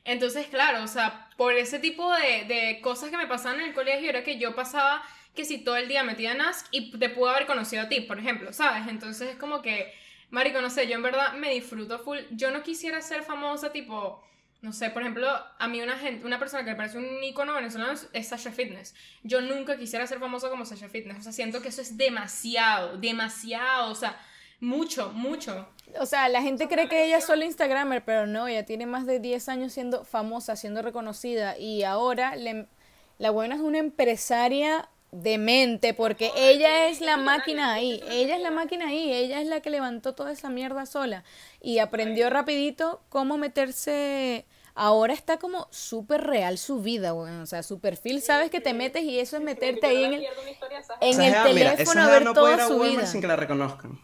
Entonces, claro, o sea, por ese tipo de, de cosas que me pasaban en el colegio era que yo pasaba que si todo el día metida en Ask y te pude haber conocido a ti, por ejemplo, ¿sabes? Entonces es como que, marico, no sé, yo en verdad me disfruto full. Yo no quisiera ser famosa, tipo, no sé, por ejemplo, a mí una gente, una persona que me parece un icono venezolano es- Sasha Fitness. Yo nunca quisiera ser famosa como Sasha Fitness. O sea, siento que eso es demasiado, demasiado, o sea, mucho, mucho. O sea, la gente cree que ella es solo Instagramer, pero no, ella tiene más de 10 años siendo famosa, siendo reconocida y ahora le- la buena es una empresaria de mente porque ella es la máquina ahí, ella es la máquina ahí, ella es la que levantó toda esa mierda sola y aprendió rapidito cómo meterse... Ahora está como súper real su vida, weón. O sea, su perfil, sabes que te metes y eso es meterte ahí en el, en Esa el jeva, mira, esa teléfono a ver no puede ir toda a su Walmart vida. sin que la reconozcan.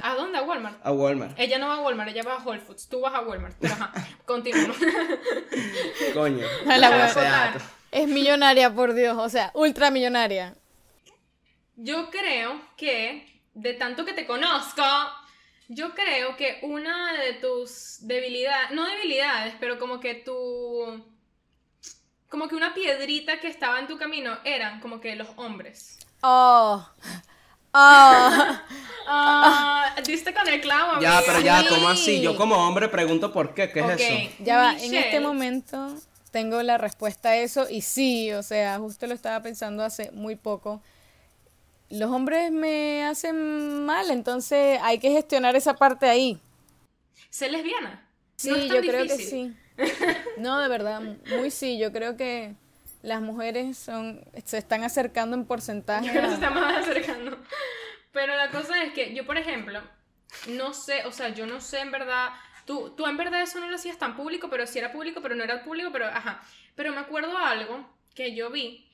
¿A dónde? ¿A Walmart? A Walmart. Ella no va a Walmart, ella va a Whole Foods. Tú vas a Walmart. Pero ajá, continuamos. [laughs] Coño. A la. Es millonaria, por Dios. O sea, ultramillonaria. Yo creo que, de tanto que te conozco, yo creo que una de tus debilidades, no debilidades, pero como que tu... Como que una piedrita que estaba en tu camino eran como que los hombres. Oh. [laughs] Oh. Ah, diste con el clavo. Ya, amiga. pero ya, Sí. ¿cómo así? Yo como hombre pregunto por qué, ¿qué es eso? Ya va, en este momento tengo la respuesta a eso y sí, o sea, justo lo estaba pensando hace muy poco. Los hombres me hacen mal, entonces hay que gestionar esa parte ahí. Sé lesbiana. Sí, No es yo creo que sí. [laughs] No, de verdad, muy sí, yo creo que las mujeres son se están acercando en porcentaje. Yo creo que se a- está más acercando. Pero la cosa es que yo, por ejemplo, no sé, o sea, yo no sé en verdad. Tú, tú en verdad eso no lo hacías tan público, pero sí era público, pero no era público, pero ajá. Pero me acuerdo algo que yo vi,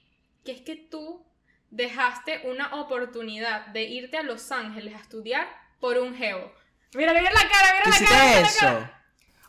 que es que tú dejaste una oportunidad de irte a Los Ángeles a estudiar por un geo. Mírale, mira la cara, mira ¿Tú la cara. mira la eso? cara.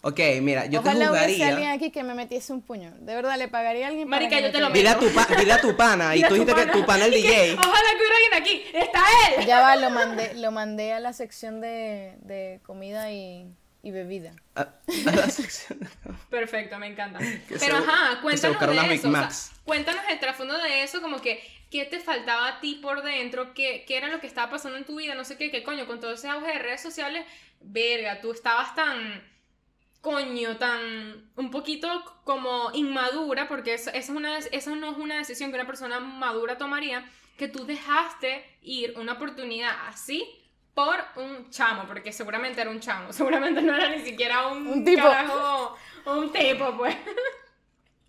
Ok, mira, yo Ojalá te hubiese jugaría. alguien aquí que me metiese un puño. De verdad, le pagaría a alguien para Marica, que yo te lo pegue. Dile a, tu pa- dile a tu pana, y Mira tú tu dijiste que tu pana el [laughs] Y que, DJ. Ojalá que hubiera alguien aquí. Está él. Ya va, lo mandé, lo mandé a la sección de, de comida y, y bebida. A, a la sección de- [laughs] Perfecto, me encanta. Pero ajá, que se cuéntanos de eso. o sea, Macs. cuéntanos el trasfondo de eso, como que, ¿qué te faltaba a ti por dentro? ¿Qué, ¿Qué era lo que estaba pasando en tu vida? No sé qué, qué coño, con todo ese auge de redes sociales, verga, tú estabas tan, coño, tan un poquito como inmadura, porque eso, eso es una, eso no es una decisión que una persona madura tomaría, que tú dejaste ir una oportunidad así por un chamo, porque seguramente era un chamo, [laughs] seguramente no era ni siquiera un, Un tipo. carajo, un tipo, pues. [laughs]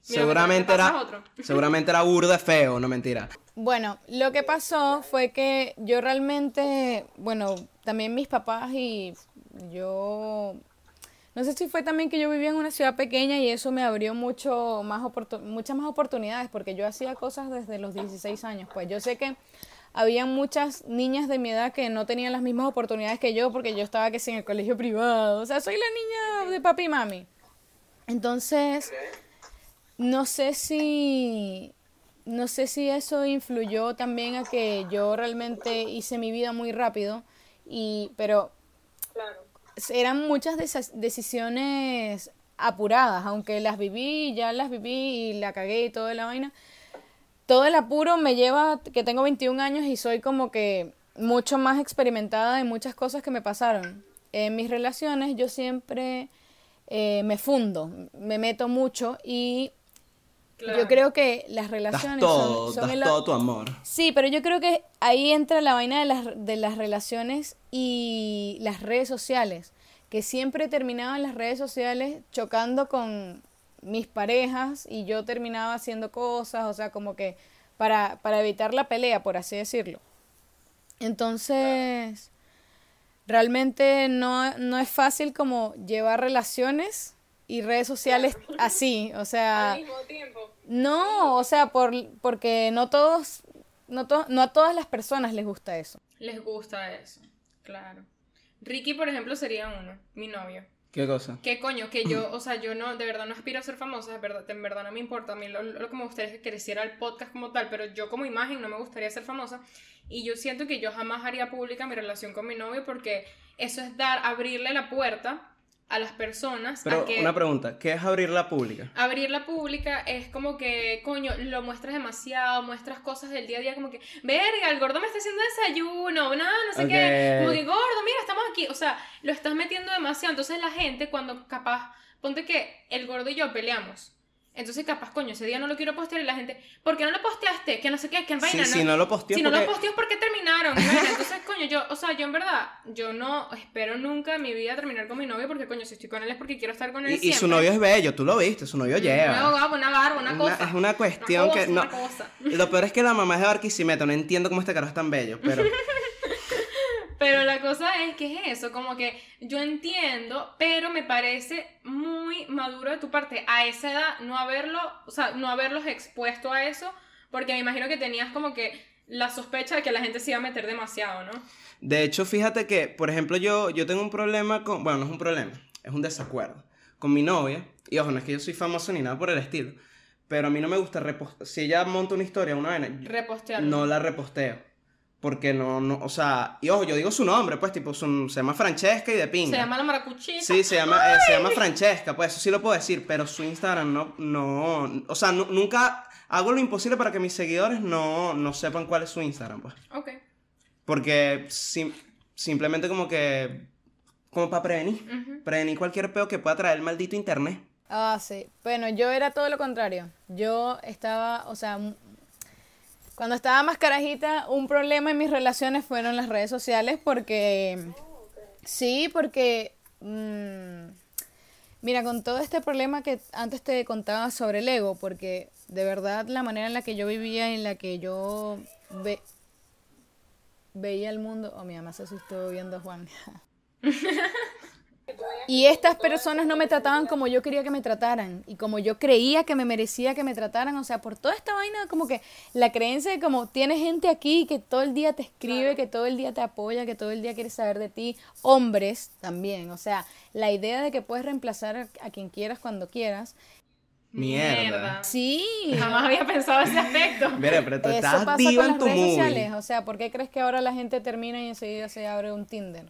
Mira, Seguramente ¿te pasa era, otro? [laughs] seguramente era burda feo, no mentira. Bueno, lo que pasó fue que yo realmente, bueno, también mis papás y yo, no sé si fue también que yo vivía en una ciudad pequeña y eso me abrió mucho más muchas más oportunidades porque yo hacía cosas desde los 16 años. Pues yo sé que había muchas niñas de mi edad que no tenían las mismas oportunidades que yo porque yo estaba que sí en el colegio privado, o sea, soy la niña de papi y mami. Entonces, no sé si no sé si eso influyó también a que yo realmente hice mi vida muy rápido y pero eran muchas decisiones apuradas, aunque las viví, ya las viví y la cagué y toda la vaina. Todo el apuro me lleva que tengo 21 años y soy como que mucho más experimentada en muchas cosas que me pasaron. En mis relaciones yo siempre eh, me fundo, me meto mucho y yo creo que las Das relaciones todo, son, son das el- todo tu amor. Sí, pero yo creo que ahí entra la vaina de las, de las relaciones y las redes sociales, que siempre terminaba en las redes sociales chocando con mis parejas y yo terminaba haciendo cosas, o sea, como que para, para evitar la pelea, por así decirlo. Entonces, realmente no, no es fácil como llevar relaciones y redes sociales así, o sea... No, o sea, por, porque no todos, no, to- no a todas las personas les gusta eso. Les gusta eso, claro. Ricky, por ejemplo, sería uno, mi novio. ¿Qué cosa? ¿Qué coño? Que yo, o sea, yo no, de verdad no aspiro a ser famosa, de verdad, en verdad no me importa. A mí lo, lo que me gustaría es que creciera el podcast como tal, pero yo como imagen no me gustaría ser famosa. Y yo siento que yo jamás haría pública mi relación con mi novio porque eso es dar, abrirle la puerta a las personas Pero a que... una pregunta, ¿qué es abrirla pública? Abrirla pública es como que, coño, lo muestras demasiado, muestras cosas del día a día, como que, verga, el gordo me está haciendo desayuno, no, no sé qué, como que, gordo, mira, estamos aquí, o sea, lo estás metiendo demasiado, entonces la gente cuando capaz, ponte que el gordo y yo peleamos, entonces capaz, coño, ese día no lo quiero postear y la gente, ¿por qué no lo posteaste? Que no sé qué, que en Sí, vaina, si no lo posteó si no lo posteó es porque terminaron. y vaina. Entonces, coño, yo, o sea, yo en verdad, yo no espero nunca en mi vida terminar con mi novio porque, coño, si estoy con él es porque quiero estar con él Y, y siempre. su novio es bello, tú lo viste, su novio lleva. guapa, una barba, una Una- cosa. es una cuestión cosa, que no. una cosa. Y Lo peor es que la mamá es de Barquisimeto, no entiendo cómo este carajo es tan bello, pero [laughs] Pero la cosa es que es eso, como que yo entiendo, pero me parece muy maduro de tu parte a esa edad no haberlo, o sea, no haberlos expuesto a eso, porque me imagino que tenías como que la sospecha de que la gente se iba a meter demasiado, ¿no? de hecho, fíjate que, por ejemplo, yo, yo tengo un problema con, bueno, no es un problema, es un desacuerdo con mi novia, y ojo, no es que yo soy famoso ni nada por el estilo, pero a mí no me gusta repostear, si ella monta una historia, una vaina, Repostearlo. no la reposteo. Porque no, no, o sea, y ojo, yo digo su nombre, pues, tipo, su- se llama Francesca y de pinga. Se llama la maracuchita. Sí, se llama, eh, se llama Francesca, pues eso sí lo puedo decir, pero su Instagram no, no, o sea, nu- nunca hago lo imposible para que mis seguidores no, no sepan cuál es su Instagram, pues. Ok. Porque sim- simplemente como que, como para prevenir, Ujú. prevenir cualquier peo que pueda traer el maldito internet. Ah, sí. Bueno, yo era todo lo contrario. Yo estaba, o sea, cuando estaba más carajita, un problema en mis relaciones fueron las redes sociales porque... Sí, porque... mm, mira, con todo este problema que antes te contaba sobre el ego, porque de verdad la manera en la que yo vivía, en la que yo ve- veía el mundo... Oh, mi mamá se asustó viendo a Juan. [laughs] Y estas personas no me trataban como yo quería que me trataran y como yo creía que me merecía que me trataran, o sea, por toda esta vaina como que la creencia de como tienes gente aquí que todo el día te escribe, que todo el día te apoya, que todo el día quiere saber de ti, hombres también, o sea, la idea de que puedes reemplazar a, quien quieras cuando quieras. Mierda. Sí. Jamás había pensado ese aspecto. Mira, pero tú Eso estás pasa viva con en las tu redes movie. sociales, o sea, ¿por qué crees que ahora la gente termina y enseguida se abre un Tinder?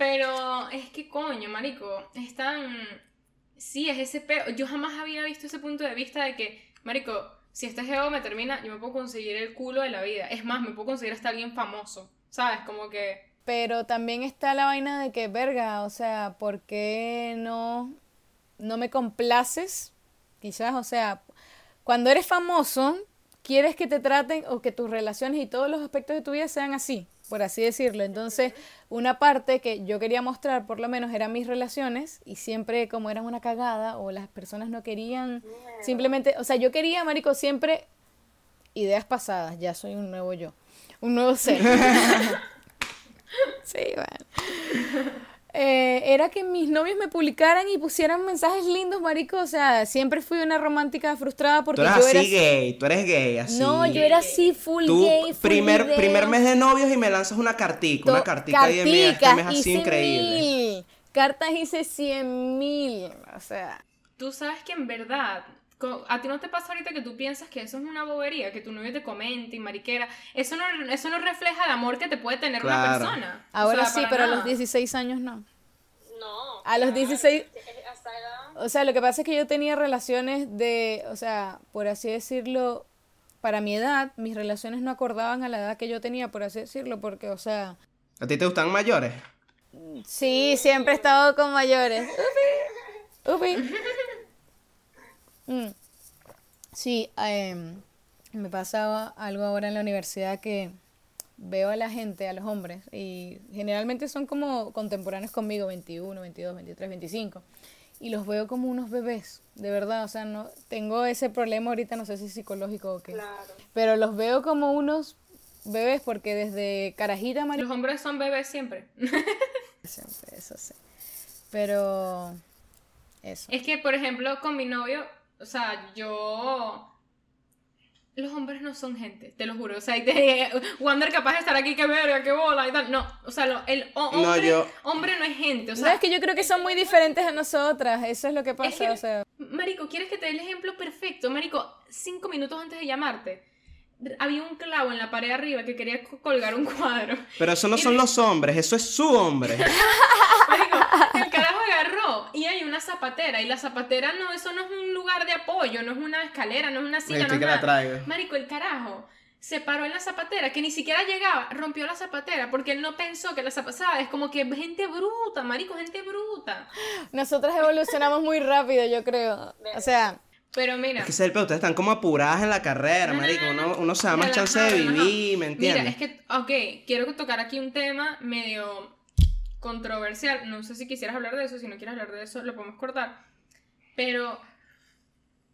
Pero es que coño, marico, es tan... Sí, es ese peo. Yo jamás había visto ese punto de vista de que, marico, si este geo me termina, yo me puedo conseguir el culo de la vida. Es más, me puedo conseguir hasta alguien famoso. ¿Sabes? Como que... Pero también está la vaina de que, verga, o sea, ¿por qué no no me complaces, quizás, o sea, cuando eres famoso, quieres que te traten o que tus relaciones y todos los aspectos de tu vida sean así, por así decirlo. Entonces, una parte que yo quería mostrar, por lo menos, eran mis relaciones y siempre como eran una cagada o las personas no querían, simplemente, o sea, yo quería, Marico, siempre ideas pasadas, ya soy un nuevo yo, un nuevo ser. [laughs] sí, bueno. Eh, era que mis novios me publicaran y pusieran mensajes lindos, marico. O sea, siempre fui una romántica frustrada porque Tú eres yo así era... gay, tú eres gay, así. No, yo era así, full Tú, gay, full primer, video. primer mes de novios y me lanzas una cartica, una To- cartica y de mira, este mes así hice increíble. mil. Cartas hice cien mil. O sea, Tú sabes que en verdad, a ti no te pasa ahorita que tú piensas que eso es una bobería, que tu novio te comente y mariquera. Eso no, eso no refleja el amor que te puede tener una persona. O ahora sea, sí, pero a los 16 años no. No. A los 16 Hasta edad. O sea, lo que pasa es que yo tenía relaciones de, o sea, por así decirlo, para mi edad, mis relaciones no acordaban a la edad que yo tenía, por así decirlo, porque, o sea, ¿A ti te gustan mayores? sí, siempre he estado con mayores. [laughs] Upi, upi. Mm. Sí, em, me pasaba algo ahora en la universidad que veo a la gente, a los hombres, y generalmente son como contemporáneos conmigo, 21, 22, 23, 25, y los veo como unos bebés, de verdad, o sea, no tengo ese problema ahorita, no sé si es psicológico o qué, pero los veo como unos bebés porque desde carajita, María, Los hombres son bebés siempre. [laughs] siempre, eso sí, pero eso. Es que, por ejemplo, con mi novio, o sea, yo... Los hombres no son gente, te lo juro. O sea, y te... Wander capaz de estar aquí, que verga, que bola y tal. No, o sea, lo- el ho- No, hombre, yo- hombre no es gente. O No, sea, es que yo creo que son muy diferentes a nosotras, eso es lo que pasa, que- o sea... Marico, ¿quieres que te dé el ejemplo perfecto? Marico, cinco minutos antes de llamarte, había un clavo en la pared arriba que quería co- colgar un cuadro. Pero eso no son los hombres, eso es su hombre. [laughs] Marico, el carajo agarró y hay una zapatera y la zapatera no, eso no es un lugar de apoyo, no es una escalera, no es una silla, no es que la nada. traigo. Marico, el carajo se paró en la zapatera, que ni siquiera llegaba, rompió la zapatera porque él no pensó que la zapatera, es como que gente bruta, marico, gente bruta. Nosotras evolucionamos muy rápido, yo creo. O sea, Pero mira, Es que ese es el peor, ustedes están como apuradas en la carrera, No, marico. no, no. Uno, uno se da más chance de vivir, ¿me entiendes? Mira, es que, ok, quiero tocar aquí un tema medio controversial. No sé si quisieras hablar de eso, si no quieres hablar de eso, lo podemos cortar. Pero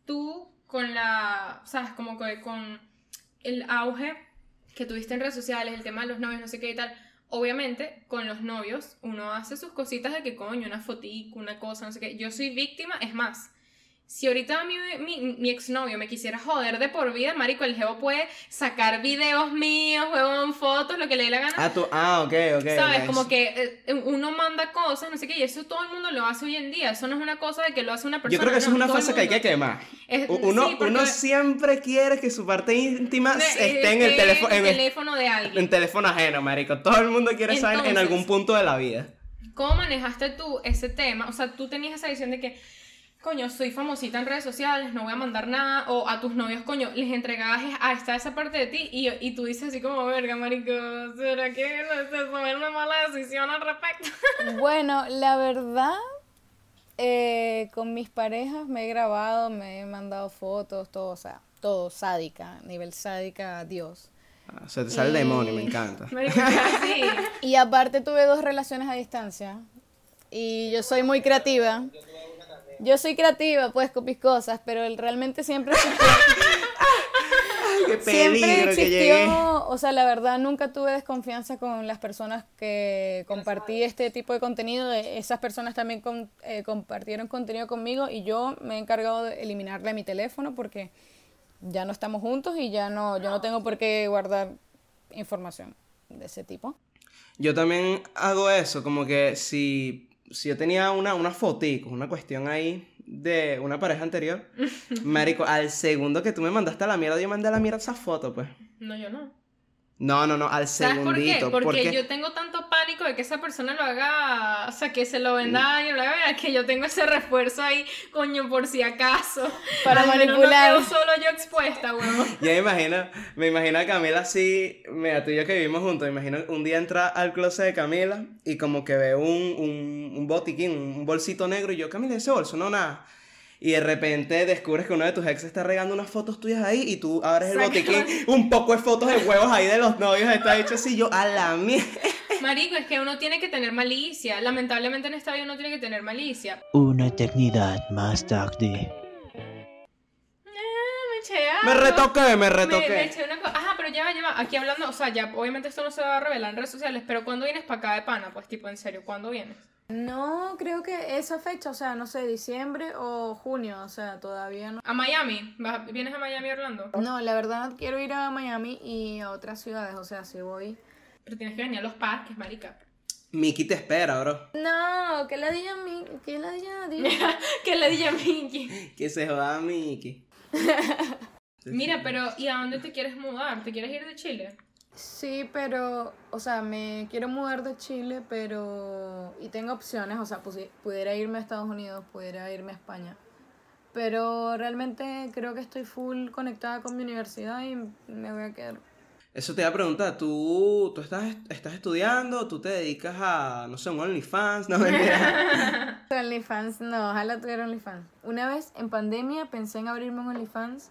tú, con la, sabes, como que con el auge que tuviste en redes sociales, el tema de los novios, no sé qué y tal, obviamente, con los novios, uno hace sus cositas de que coño, una fotico, una cosa, no sé qué. Yo soy víctima, es más. Si ahorita mi, mi, mi exnovio me quisiera joder de por vida, marico, el jevo puede sacar videos míos, huevón, fotos, lo que le dé la gana. Ah, tú, ah, ok, ok. ¿Sabes? Como que eh, uno manda cosas, no sé qué, y eso todo el mundo lo hace hoy en día. Eso no es una cosa de que lo hace una persona. Yo creo que eso no, es una fase que hay que quemar. Es- Uno, sí, uno siempre quiere que su parte íntima esté en el, teléfono, en, el- teléfono de alguien. en teléfono ajeno, marico. Todo el mundo quiere saber en Entonces- algún punto de la vida. ¿Cómo manejaste tú ese tema? O sea, tú tenías esa visión de que, coño, soy famosita en redes sociales, no voy a mandar nada, o a tus novios, coño, les entregabas a esta esa parte de ti, y, y tú dices así como, verga, marico, ¿será que no es tomar una mala decisión al respecto? [laughs] bueno, la verdad, eh, con mis parejas me he grabado, me he mandado fotos, todo, o sea, todo sádica, nivel sádica, Dios. Ah, se te sale el demonio, me encanta. [laughs] Así. Y aparte tuve dos relaciones a distancia. Y yo soy muy creativa. Yo soy creativa, pues, con mis cosas, pero él realmente siempre [laughs] existió, Qué siempre existió, o sea, la verdad nunca tuve desconfianza con las personas que compartí este tipo de contenido. Esas personas también con- eh, compartieron contenido conmigo y yo me he encargado de eliminarle mi teléfono porque ya no estamos juntos y ya no, yo no tengo por qué guardar información de ese tipo. Yo también hago eso, como que si, si yo tenía una, una fotico, una cuestión ahí de una pareja anterior, [laughs] marico, al segundo que tú me mandaste a la mierda, yo mandé a la mierda esa foto, pues. No, yo no. No, no, no, al ¿Sabes por qué? Porque yo tengo tanto pánico de que esa persona lo haga, o sea, que se lo venda y lo haga, que yo tengo ese refuerzo ahí, coño, por si acaso. Para Al menos manipular. No quedo solo yo expuesta, huevón. [laughs] Ya me imagino, me imagino a Camila así, mira, tú y yo que vivimos juntos, me imagino un día entra al closet de Camila y como que ve un, un, un botiquín, un bolsito negro y yo, Camila, ese bolso, no, nada. Y de repente descubres que uno de tus ex está regando unas fotos tuyas ahí y tú abres el botiquín, un poco de fotos de huevos ahí de los novios, está hecho así, yo, a la mierda. Marico, es que uno tiene que tener malicia. Lamentablemente en esta vida uno tiene que tener malicia. Una eternidad más tarde. Me eché Me retoqué, me retoqué. eché una cosa. Ajá, pero ya va, ya va. Aquí hablando, o sea, ya obviamente esto no se va a revelar en redes sociales, pero ¿cuándo vienes para acá de pana? Pues tipo, en serio, ¿cuándo vienes? No, creo que esa fecha, o sea, no sé, diciembre o junio, o sea, todavía no. A Miami. ¿Vas- ¿Vienes a Miami, Orlando? No, la verdad quiero ir a Miami y a otras ciudades, o sea, si voy. Pero tienes que venir a los parques, marica. Miki te espera, bro. No, que la diga mi, que la diga di- [laughs] que le dije a Minky. Que se joda Miki. [laughs] Mira, pero ¿y a dónde te quieres mudar? ¿Te quieres ir de Chile? Sí, pero, o sea, me quiero mudar de Chile, pero... Y tengo opciones, o sea, pudiera irme a Estados Unidos, pudiera irme a España. Pero realmente creo que estoy full conectada con mi universidad y me voy a quedar. Eso te iba a preguntar, ¿tú, tú estás, estás estudiando? ¿Tú te dedicas a, no sé, un OnlyFans? [laughs] No. [laughs] OnlyFans, no, ojalá tuviera OnlyFans. Una vez en pandemia pensé en abrirme un OnlyFans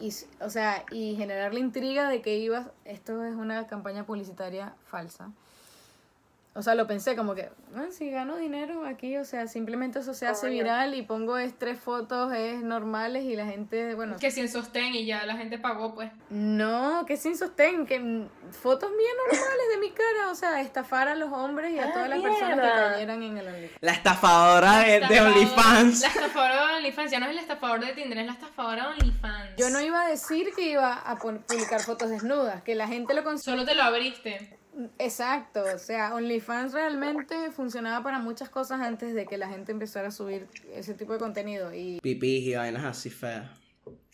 y, o sea, y generar la intriga de que iba, esto es una campaña publicitaria falsa. O sea, lo pensé como que, "Ah, si gano dinero aquí, o sea, simplemente eso se hace Obvio. viral y pongo es tres fotos es normales y la gente, bueno, Que sin sostén y ya la gente pagó, pues. no, que sin sostén, que fotos bien normales de mi cara, o sea, estafar a los hombres y a Ah, todas las personas que cayeran en el OnlyFans. La estafadora de, OnlyFans. La estafadora de OnlyFans. Ya no es el estafador de Tinder, es la estafadora de OnlyFans. Yo no iba a decir que iba a publicar fotos desnudas, que la gente lo consume. Solo te lo abriste. Exacto, o sea, OnlyFans realmente funcionaba para muchas cosas antes de que la gente empezara a subir ese tipo de contenido. Y Pipis y vainas así feas.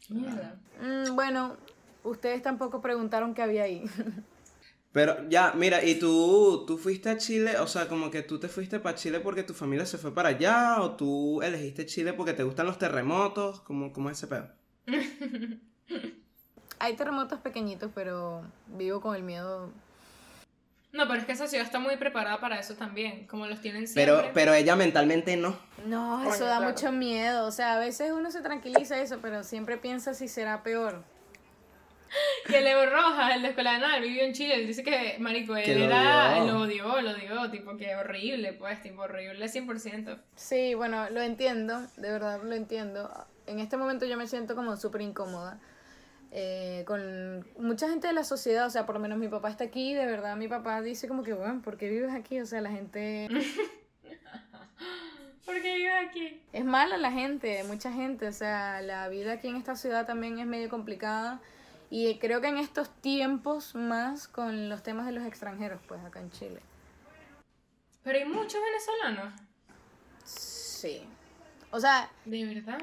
Mierda. mm, bueno, ustedes tampoco preguntaron qué había ahí. Pero ya, mira, ¿y tú, tú fuiste a Chile? O sea, como que tú te fuiste para Chile porque tu familia se fue para allá, o tú elegiste Chile porque te gustan los terremotos, ¿cómo, cómo es ese pedo? [laughs] Hay terremotos pequeñitos, pero vivo con el miedo. No, pero es que esa ciudad está muy preparada para eso también. Como los tienen siempre. Pero, pero ella mentalmente no. No, eso da claro. mucho miedo. O sea, a veces uno se tranquiliza eso, pero siempre piensa si será peor. [laughs] Que Leo Rojas, el de Escuela de Nada, vivió en Chile. Él dice que, marico, él Que lo era... odió. Lo odió, lo odió. Tipo, que horrible, pues. Tipo, horrible 100%. Sí, bueno, lo entiendo, de verdad lo entiendo. En este momento yo me siento como súper incómoda. Eh, con mucha gente de la sociedad, o sea, por lo menos mi papá está aquí, de verdad mi papá dice como que, bueno, ¿por qué vives aquí? O sea, la gente... [laughs] ¿Por qué vives aquí? Es mala la gente, mucha gente, o sea, la vida aquí en esta ciudad también es medio complicada y creo que en estos tiempos más con los temas de los extranjeros, pues acá en Chile. Pero hay muchos venezolanos. Sí. O sea, De verdad.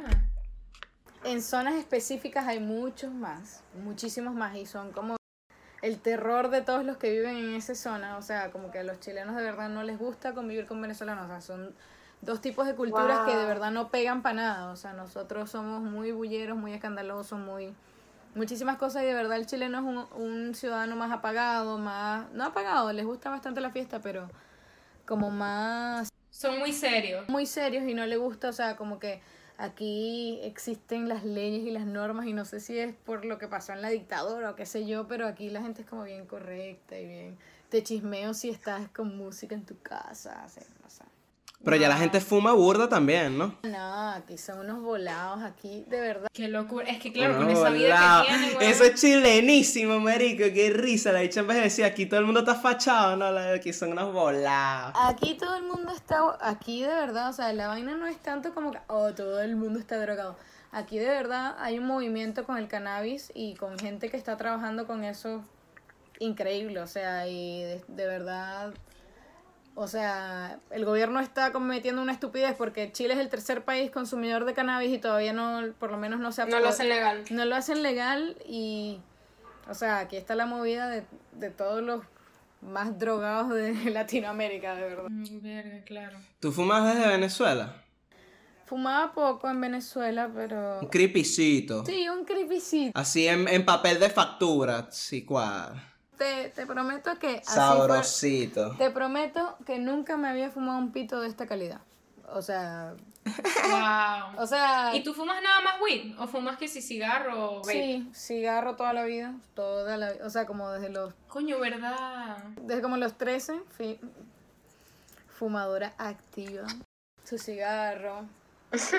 En zonas específicas hay muchos más, muchísimos más, y son como el terror de todos los que viven en esa zona. O sea, como que a los chilenos de verdad no les gusta convivir con venezolanos. O sea, son dos tipos de culturas que de verdad no pegan para nada. O sea, nosotros somos muy bulleros, muy escandalosos, muy... Muchísimas cosas y de verdad el chileno es un, un ciudadano más apagado, más... No apagado, les gusta bastante la fiesta, pero como más Son muy serios. muy serios y no le gusta, o sea, como que aquí existen las leyes y las normas y no sé si es por lo que pasó en la dictadura o qué sé yo, pero aquí la gente es como bien correcta y bien te chismeo si estás con música en tu casa, así, o sea. Pero ya la gente fuma burda también, ¿no? No, aquí son unos volados, aquí de verdad. Qué locura. Es que claro, con Unos esa vida volados. que tiene, weón. Eso es chilenísimo, marico. Qué risa. La dicha en vez de decir aquí todo el mundo está fachado, no, aquí son unos volados. Aquí todo el mundo está, aquí de verdad, o sea, la vaina no es tanto como que, oh, todo el mundo está drogado. Aquí de verdad hay un movimiento con el cannabis y con gente que está trabajando con eso increíble, o sea, y de, de verdad, o sea, el gobierno está cometiendo una estupidez porque Chile es el tercer país consumidor de cannabis y todavía no, por lo menos no se ha No lo hacen legal. no lo hacen legal y O sea, aquí está la movida de, de todos los más drogados de [laughs] Latinoamérica, de verdad. Mm, Verga, claro. ¿Tú fumas desde Venezuela? Fumaba poco en Venezuela, pero... Un creepycito. Sí, un creepycito. Así en, en papel de factura, sí, cuadra. Te, te prometo que así fue- Sabrosito. Te prometo que nunca me había fumado un pito de esta calidad. O sea, Wow. o sea, ¿Y tú fumas nada más weed? ¿O fumas que si cigarro o vape? sí, cigarro toda la vida, toda la o sea, como desde los Coño, ¿verdad? desde como los 13, fui fumadora activa. Su cigarro,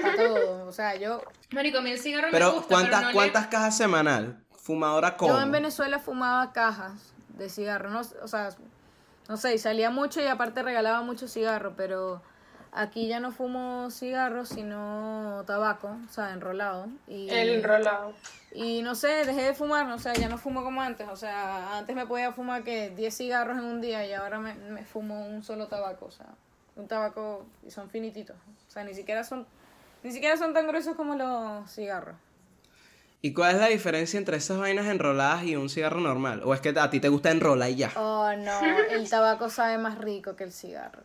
para todo, o sea, yo Marico, a mí el cigarro me Pero gusta, ¿cuántas, pero no le- ¿cuántas cajas semanal? Fumadora yo en Venezuela fumaba cajas de cigarro, no, o sea, no sé, y salía mucho y aparte regalaba mucho cigarro, pero aquí ya no fumo cigarros, sino tabaco, o sea, enrolado. Y, El enrolado. Y no sé, dejé de fumar, o sea, ya no fumo como antes. O sea, antes me podía fumar que 10 cigarros en un día y ahora me, me fumo un solo tabaco, o sea, un tabaco y son finititos. O sea, ni siquiera son ni siquiera son tan gruesos como los cigarros. ¿Y cuál es la diferencia entre esas vainas enroladas y un cigarro normal? ¿O es que a ti te gusta enrolar y ya? Oh, no, el tabaco sabe más rico que el cigarro.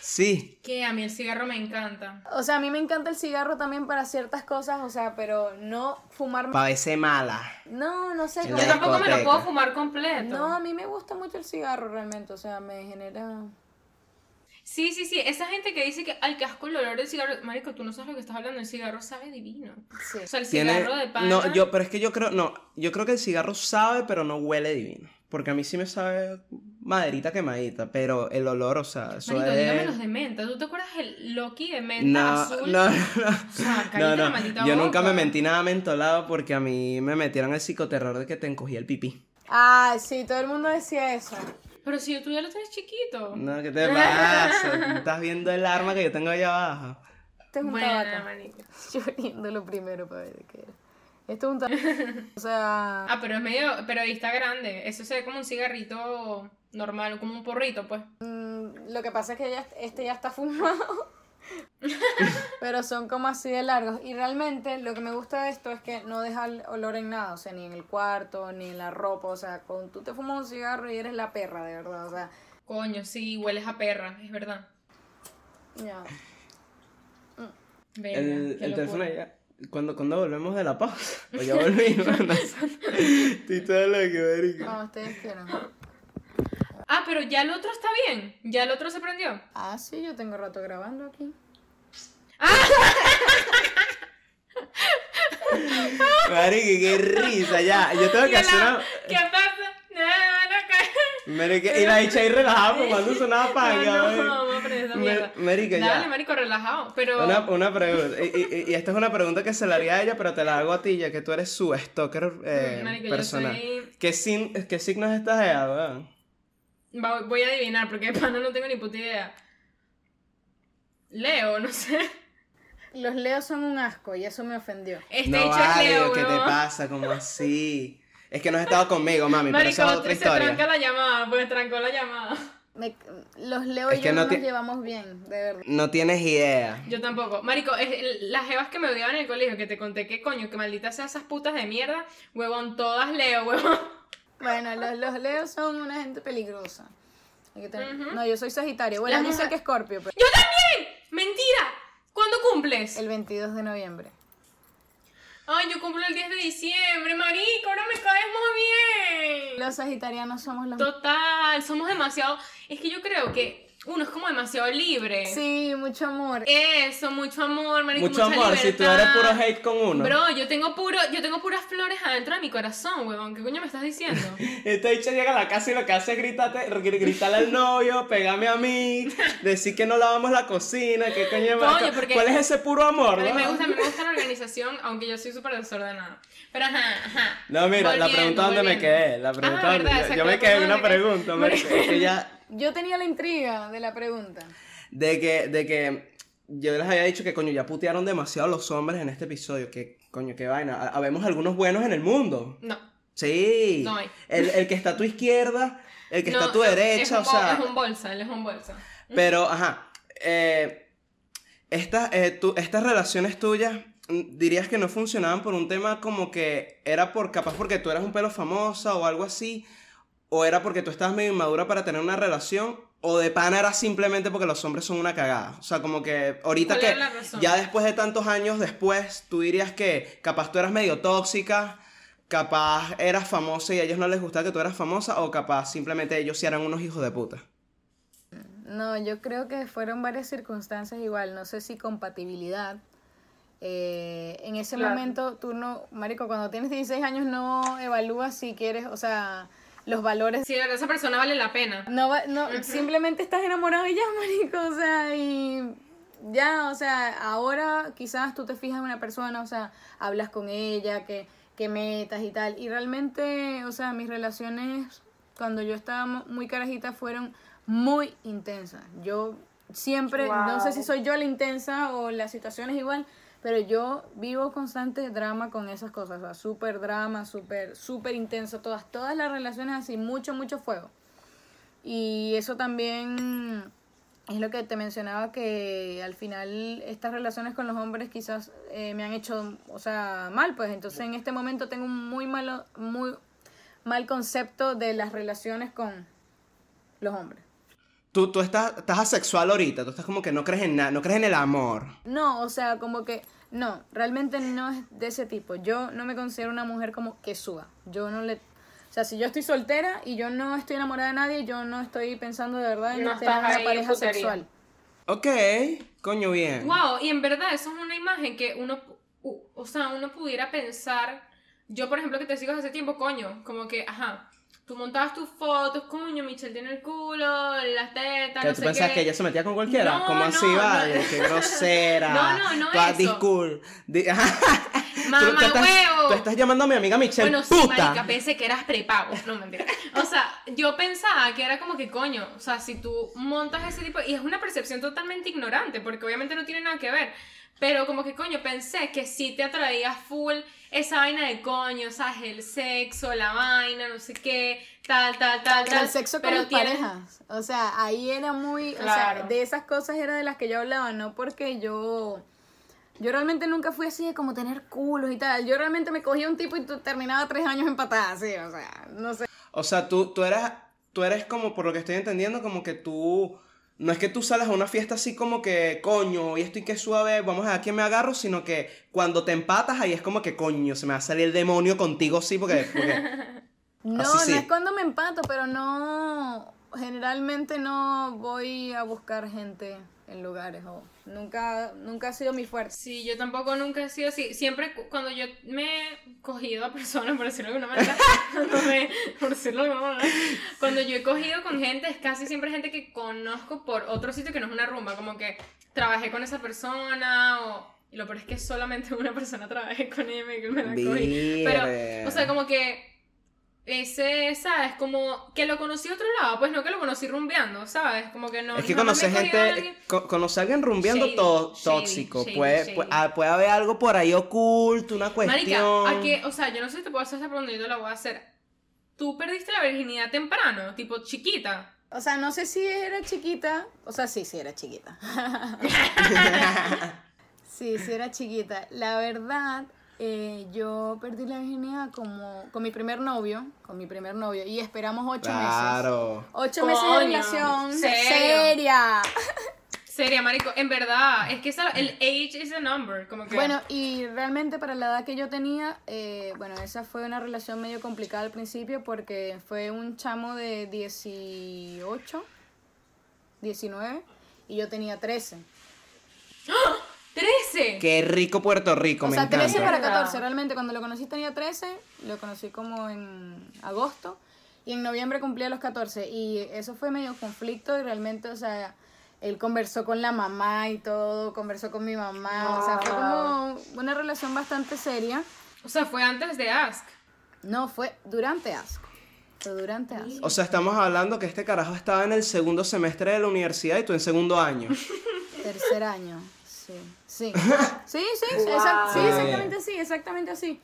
Sí. Que a mí el cigarro me encanta. O sea, a mí me encanta el cigarro también para ciertas cosas, o sea, pero no fumar Pa' verse mala. No, no sé, Yo tampoco me lo puedo fumar completo. No, a mí me gusta mucho el cigarro realmente, o sea, me genera Sí, sí, sí. Esa gente que dice que al casco el olor del cigarro. Marico, tú no sabes lo que estás hablando. El cigarro sabe divino. Sí. O sea, el cigarro de pana. No, yo, pero es que yo creo, no, yo creo que el cigarro sabe, pero no huele divino. Porque a mí sí me sabe maderita quemadita, pero el olor, o sea, eso Marico, es... dígame los de menta. ¿Tú te acuerdas el Loki de menta No, azul? no, no, O sea, [laughs] no, la no. maldita Yo nunca boca. me mentí nada mentolado porque a mí me metieron el psicoterror de que te encogía el pipí. Ah, sí, todo el mundo decía eso. Pero si tú ya lo tienes chiquito. No, ¿qué te pasa? [laughs] Estás viendo el arma que yo tengo allá abajo. Este es un Bueno, tabaco. [laughs] Yo viéndolo primero para ver de qué era. Esto es un tabaco. [laughs] O sea, Ah, pero es medio, pero ahí está grande. Eso se ve como un cigarrito normal, como un porrito, pues. mm, lo que pasa es que ya, este ya está fumado. [laughs] Pero son como así de largos. Y realmente lo que me gusta de esto es que no deja el olor en nada. O sea, ni en el cuarto, ni en la ropa. O sea, cuando tú te fumas un cigarro y eres la perra, de verdad. O sea, Coño, sí, hueles a perra, es verdad. ya. Verga, El, teléfono ya. Cuando, cuando volvemos de la pausa. [laughs] O ya volvimos. [laughs] Estoy loco, marico. Como ustedes quieran. Ah, pero ya el otro está bien. Ya el otro se prendió. Ah, sí, yo tengo rato grabando aquí. Marico, qué risa, ya. Yo tengo que hacer una. ¿Qué pasa? No, me van a caer. Marico, y la dicha ahí relajada fumando sonaba [laughs] panga, No, no, vamos a aprender esa mierda. marica, ya. Dale, marico, relajado. Pero. Una, una pregunta. Y, y- y esta es una pregunta que se la haría a ella, pero te la hago a ti, ya que tú eres su stalker eh, marico, yo personal. soy- ¿Qué, sin, ¿Qué signos estás ella, weón? Voy a adivinar, porque de [laughs] pana no tengo ni puta idea. Leo, no sé. Los leos son un asco y eso me ofendió. Este no hecho vale, es Leo, ¿qué te pasa? como así? Es que no has estado conmigo, mami, pero Marico, esa es otra se historia. tranca la llamada, pues trancó la llamada. Me- los leos Es y que yo no no ti- nos llevamos bien, de verdad. No tienes idea. Yo tampoco. Marico, es, las jevas que me odiaban en el colegio, que te conté que coño, que malditas sean esas putas de mierda, huevón, todas Leo, huevón. Bueno, los, los leos son una gente peligrosa. Hay que tener- No, yo soy sagitario. Bueno, Las sé mujeres- que Escorpio, pero ¡Yo también! ¡Mentira! ¿Cuándo cumples? el 22 de noviembre. Ay, yo cumplo el 10 de diciembre, marico, ahora me caes muy bien. Los sagitarianos somos los... Total, somos demasiado... Es que yo creo que uno es como demasiado libre. Sí, mucho amor. Eso, mucho amor, marico, Mucho mucha amor, si tú eres puro hate con uno. Bro, yo tengo puro, yo tengo puras flores adentro de mi corazón, huevón. ¿Qué coño me estás diciendo? [laughs] Esta dicha llega a la casa y lo que hace es gritarte, gr- gritarle al novio, pegarme a mí, decir que no lavamos la cocina, que coño me- Coño, porque- ¿Cuál es ese puro amor? A mí no? me gusta, me gusta la [laughs] organización, aunque yo soy súper desordenada. Pero ajá, ajá. No, mira, la Volviendo, pregunta donde me quedé, la pregunta Ah, verdad, yo, me quedé en pregunta una pregunta, marico, es que ya Yo tenía la intriga de la pregunta. de que de que yo les había dicho que coño ya putearon demasiado los hombres en este episodio, que coño qué vaina, Ha- habemos algunos buenos en el mundo. No. Sí. No hay. El, el que está a tu izquierda, el que no, está a tu derecha, o sea, Es un bolsa, él es un bolsa. Pero, ajá, eh, esta- eh, tu- estas relaciones tuyas mm, dirías que no funcionaban por un tema como que era por capaz porque tú eras un pelo famosa o algo así, o era porque tú estabas medio inmadura para tener una relación, o de pana era simplemente porque los hombres son una cagada. O sea, como que ahorita ¿Cuál que ya después de tantos años después, tú dirías que capaz tú eras medio tóxica, capaz eras famosa y a ellos no les gustaba que tú eras famosa, o capaz simplemente ellos sí eran unos hijos de puta. No, yo creo que fueron varias circunstancias igual, no sé si compatibilidad. Eh, en ese Claro. momento tú no, Marico, cuando tienes 16 años no evalúas si quieres, o sea, los valores. Verdad esa persona vale la pena. No, va- no simplemente estás enamorado y ya, [laughs] Marico, o sea, y ya, o sea, ahora quizás tú te fijas en una persona, o sea, hablas con ella, que, que metas y tal, y realmente, o sea, mis relaciones cuando yo estaba mu- muy carajita fueron muy intensas. Yo siempre, no sé si soy yo la intensa o la situación es igual, pero yo vivo constante drama con esas cosas, o sea, súper drama, súper, súper intenso, todas, todas las relaciones así, mucho, mucho fuego. Y eso también es lo que te mencionaba que al final estas relaciones con los hombres quizás eh, me han hecho, o sea, mal, pues entonces en este momento tengo un muy malo, muy mal concepto de las relaciones con los hombres. Tú, tú estás, estás asexual ahorita, tú estás como que no crees en nada, no crees en el amor. No, o sea, como que no, realmente no es de ese tipo. Yo no me considero una mujer como que suba. Yo no le o sea, si yo estoy soltera y yo no estoy enamorada de nadie, yo no estoy pensando de verdad en No tener una pareja sexual. Ok, coño bien. Wow, y en verdad eso es una imagen que uno, o sea, uno pudiera pensar, yo por ejemplo que te sigo hace tiempo, coño, como que, ajá, tú montabas tus fotos, coño, Michelle tiene el culo, las tetas, ¿Que no tú sé pensabas qué. que ella se metía con cualquiera? No, ¿Cómo no, así, no. vale? Qué grosera. [laughs] No, no, no Toda eso. di- [laughs] Mamá tú estás- huevo. Tú estás llamando a mi amiga Michelle Bueno, sí, puta. marica, pensé que eras prepago. No, mentira. O sea, yo pensaba que era como que, coño, o sea, si tú montas ese tipo... Y es una percepción totalmente ignorante, porque obviamente no tiene nada que ver. Pero como que, coño, pensé que sí te atraía full esa vaina de coño, ¿sabes? El sexo, la vaina, no sé qué, tal, tal, tal, tal. el sexo con pero las parejas. O sea, ahí era muy. O sea, de esas cosas era de las que yo hablaba, no porque yo. Yo realmente nunca fui así de como tener culos y tal. Yo realmente me cogía un tipo y tu- terminaba tres años empatada, así, o sea, no sé. O sea, tú, tú eres, tú eres como, por lo que estoy entendiendo, como que tú, no es que tú sales a una fiesta así como que, coño, y estoy que suave, vamos a ver a quién me agarro, sino que cuando te empatas ahí es como que, coño, se me va a salir el demonio contigo, sí, porque, porque [laughs] No, Así sí. no es cuando me empato, pero no. Generalmente no voy a buscar gente en lugares o nunca, nunca ha sido mi fuerza. Sí, yo tampoco nunca he sido así. Siempre cu- cuando yo me he cogido a personas, por decirlo de alguna manera, [laughs] cuando me- por decirlo de alguna manera, cuando yo he cogido con gente, es casi siempre gente que conozco por otro sitio que no es una rumba, como que trabajé con esa persona o... Y lo peor es que solamente [laughs] una persona trabajé con ella y me la cogí. Pero, o sea, como que ese, ¿sabes? Como que lo conocí a otro lado, pues no que lo conocí rumbeando, ¿sabes? Como que no... es que me conocer cogido a gente, alguien- co- conocer a alguien rumbeando Shady, to- shady, tóxico, shady, puede, shady. puede, ah, puede haber algo por ahí oculto, una cuestión. Marica, ¿a qué? O sea, yo no sé si te puedo hacer esta pregunta, yo te la voy a hacer. ¿Tú perdiste la virginidad temprano? Tipo, chiquita. O sea, no sé si era chiquita. O sea, sí, sí era chiquita. [laughs] [laughs] sí, sí era chiquita. La verdad, eh, yo perdí la virginidad como con mi primer novio, con mi primer novio, y esperamos ocho meses. Claro. Ocho meses de relación ¿serio? seria. Seria, marico, en verdad, es que esa- el age is a number, como que... Bueno, y realmente para la edad que yo tenía, eh, bueno, esa fue una relación medio complicada al principio porque fue un chamo de 18, 19 y yo tenía 13. 13. Qué rico Puerto Rico, O me sea, 13 encanta. para Verdad. 14. Realmente cuando lo conocí tenía 13, lo conocí como en agosto y en noviembre cumplía los 14 y eso fue medio conflicto y realmente, o sea, él conversó con la mamá y todo, conversó con mi mamá, o sea, fue como una relación bastante seria. O sea, fue antes de Ask. No, fue durante. Fue durante asco. O sea, estamos hablando que este carajo estaba en el segundo semestre de la universidad y tú en segundo año. Tercer año. [laughs] Sí. Sí. Sí, sí, exact- sí, exactamente así, exactamente así.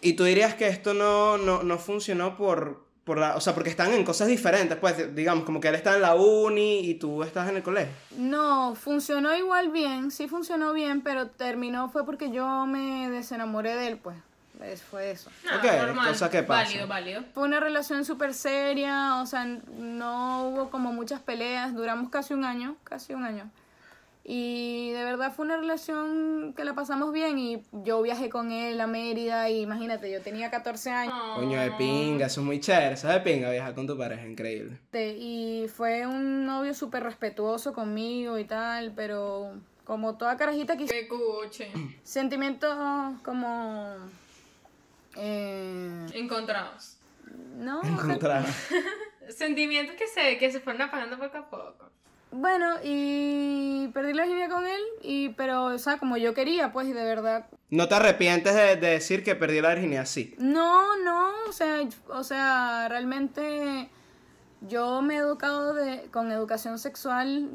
Y tú dirías que esto no, no, no funcionó por, Por la, o sea, porque están en cosas diferentes, pues, digamos, como que él está en la uni y tú estás en el colegio. No, funcionó igual bien, sí funcionó bien, pero terminó fue porque yo me desenamoré de él, pues. Es- fue eso. Nada, Ok, normal. cosa que pasa. Válido, válido. Fue una relación súper seria, o sea, no hubo como muchas peleas, duramos casi un año, casi un año. Y de verdad fue una relación que la pasamos bien y yo viajé con él a Mérida y imagínate, yo tenía 14 años Coño de pinga, eso es muy chévere, eso es de pinga viajar con tu pareja, increíble. y fue un novio súper respetuoso conmigo y tal, pero como toda carajita quise Qué cuche. [clears throat] sentimientos como... eh, Encontrados. no, Encontrar. [laughs] Sentimientos que se, que se fueron apagando poco a poco. Bueno, y perdí la virginidad con él, y pero, o sea, como yo quería, pues, y de verdad. No te arrepientes de, de decir que perdí la virginidad, sí. No, no, o sea, o sea, realmente yo me he educado de, con educación sexual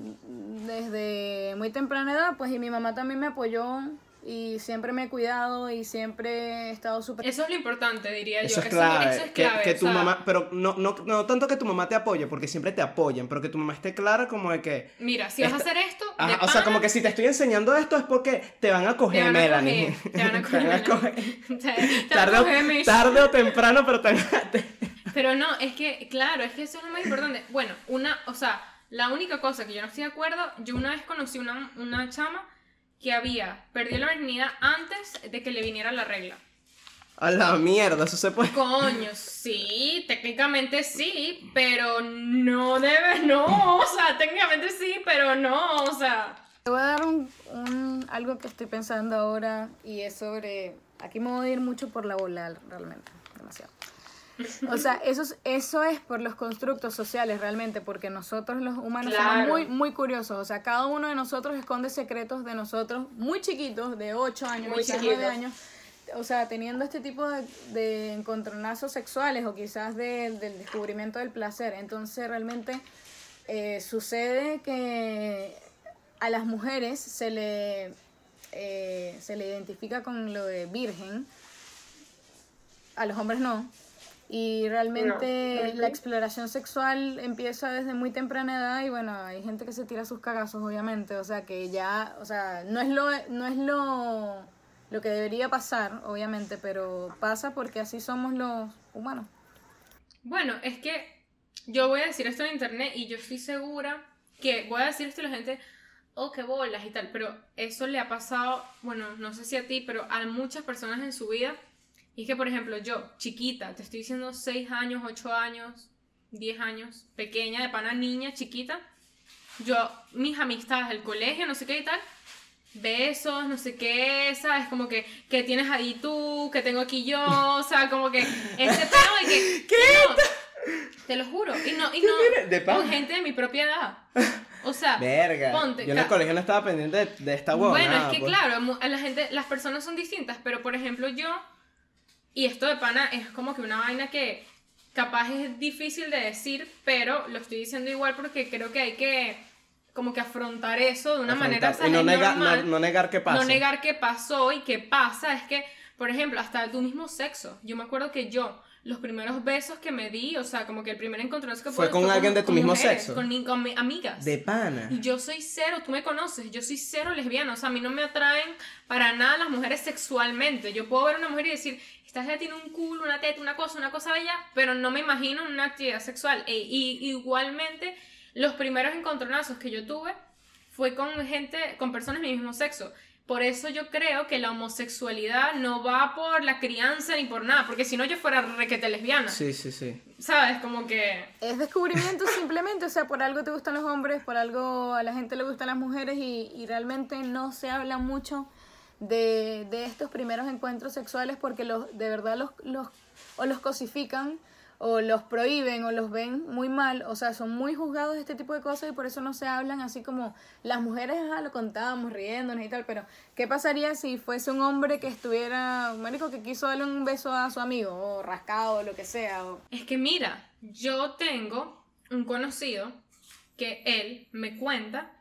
desde muy temprana edad, pues, y mi mamá también me apoyó, y siempre me he cuidado, y siempre he estado súper... Eso es lo importante, diría Eso yo. es clave. eso es que, clave, que o tu sea, mamá, pero no, no, no tanto que tu mamá te apoye, porque siempre te apoyan, pero que tu mamá esté clara como de que... Mira, si vas a hacer esto, de o sea, como que si te estoy enseñando esto es porque te van a te coger, van a Melanie. coger, te van a [laughs] coger. Van a [laughs] [laughs] tarde, coger, o, Mish. tarde o temprano, pero te Pero no, es que, claro, es que eso es lo más importante. Bueno, una, o sea, la única cosa que yo no estoy de acuerdo, yo una vez conocí una, una chama que había perdido la virginidad antes de que le viniera la regla. A la mierda, eso se puede. Coño, sí, técnicamente sí, pero no debe, no, o sea, técnicamente sí, pero no, o sea. Te voy a dar un, un- algo que estoy pensando ahora, y es sobre... Aquí me voy a ir mucho por la bola, realmente, demasiado. [laughs] O sea, eso es, eso es por los constructos sociales realmente, porque nosotros los humanos somos muy, muy curiosos. O sea, cada uno de nosotros esconde secretos de nosotros muy chiquitos, de 8 años, Muy quizás chiquitos. 9 años. O sea, teniendo este tipo de, de encontronazos sexuales o quizás de- del descubrimiento del placer. Entonces, realmente eh, sucede que a las mujeres se le, eh, se le identifica con lo de virgen, a los hombres no. Y realmente la exploración sexual empieza desde muy temprana edad y bueno, hay gente que se tira sus cagazos, obviamente, o sea que ya, o sea, no es lo, no es lo, lo que debería pasar, obviamente, pero pasa porque así somos los humanos. Bueno, es que yo voy a decir esto en internet y yo estoy segura que voy a decir esto y la gente, oh, qué bolas y tal, pero eso le ha pasado, bueno, no sé si a ti, pero a muchas personas en su vida. Y es que, por ejemplo, yo, chiquita, te estoy diciendo 6 años, 8 años, 10 años, pequeña, de pana niña, chiquita, yo, mis amistades del colegio, no sé qué y tal, besos, no sé qué, ¿sabes? Como que, que tienes ahí tú, que tengo aquí yo, o sea, como que ese [laughs] pedo de que... ¿Qué? te lo juro, y no, y no? ¿De con gente de mi propia edad. O sea, Verga. ponte, Yo en el colegio no estaba pendiente de, de esta huevonada, bueno, es que pues. claro, la gente, las personas son distintas, pero por ejemplo yo, y esto de pana es como que una vaina que capaz es difícil de decir, pero lo estoy diciendo igual porque creo que hay que como que afrontar eso de una manera y no, ¿sabes? nega- no, normal. no negar que pasa. No negar que pasó y que pasa es que, por ejemplo, hasta tu mismo sexo. Yo me acuerdo que yo, los primeros besos que me di, o sea, como que el primer encontronazo que Fue pude- con alguien de tu mismo mujeres, sexo. Con, con mi- amigas. De pana. Y yo soy cero, tú me conoces, yo soy cero lesbiana, o sea, a mí no me atraen para nada las mujeres sexualmente. Yo puedo ver a una mujer y decir, esta ya tiene un culo, una teta, una cosa, una cosa bella, pero no me imagino una actividad sexual. E- y igualmente, los primeros encontronazos que yo tuve fue con gente, con personas de mi mismo sexo. Por eso yo creo que la homosexualidad no va por la crianza ni por nada, porque si no yo fuera requete lesbiana. Sí, sí, sí. ¿Sabes? Como que... Es descubrimiento [laughs] simplemente, o sea, por algo te gustan los hombres, por algo a la gente le gustan las mujeres y, y realmente no se habla mucho de, de estos primeros encuentros sexuales porque los, de verdad los, los, o los cosifican o los prohíben o los ven muy mal, o sea, son muy juzgados este tipo de cosas y por eso no se hablan así como las mujeres, ah, lo contábamos riéndonos y tal, pero ¿qué pasaría si fuese un hombre que estuviera, un marico que quiso darle un beso a su amigo o rascado o lo que sea? O... Es que mira, yo tengo un conocido que él me cuenta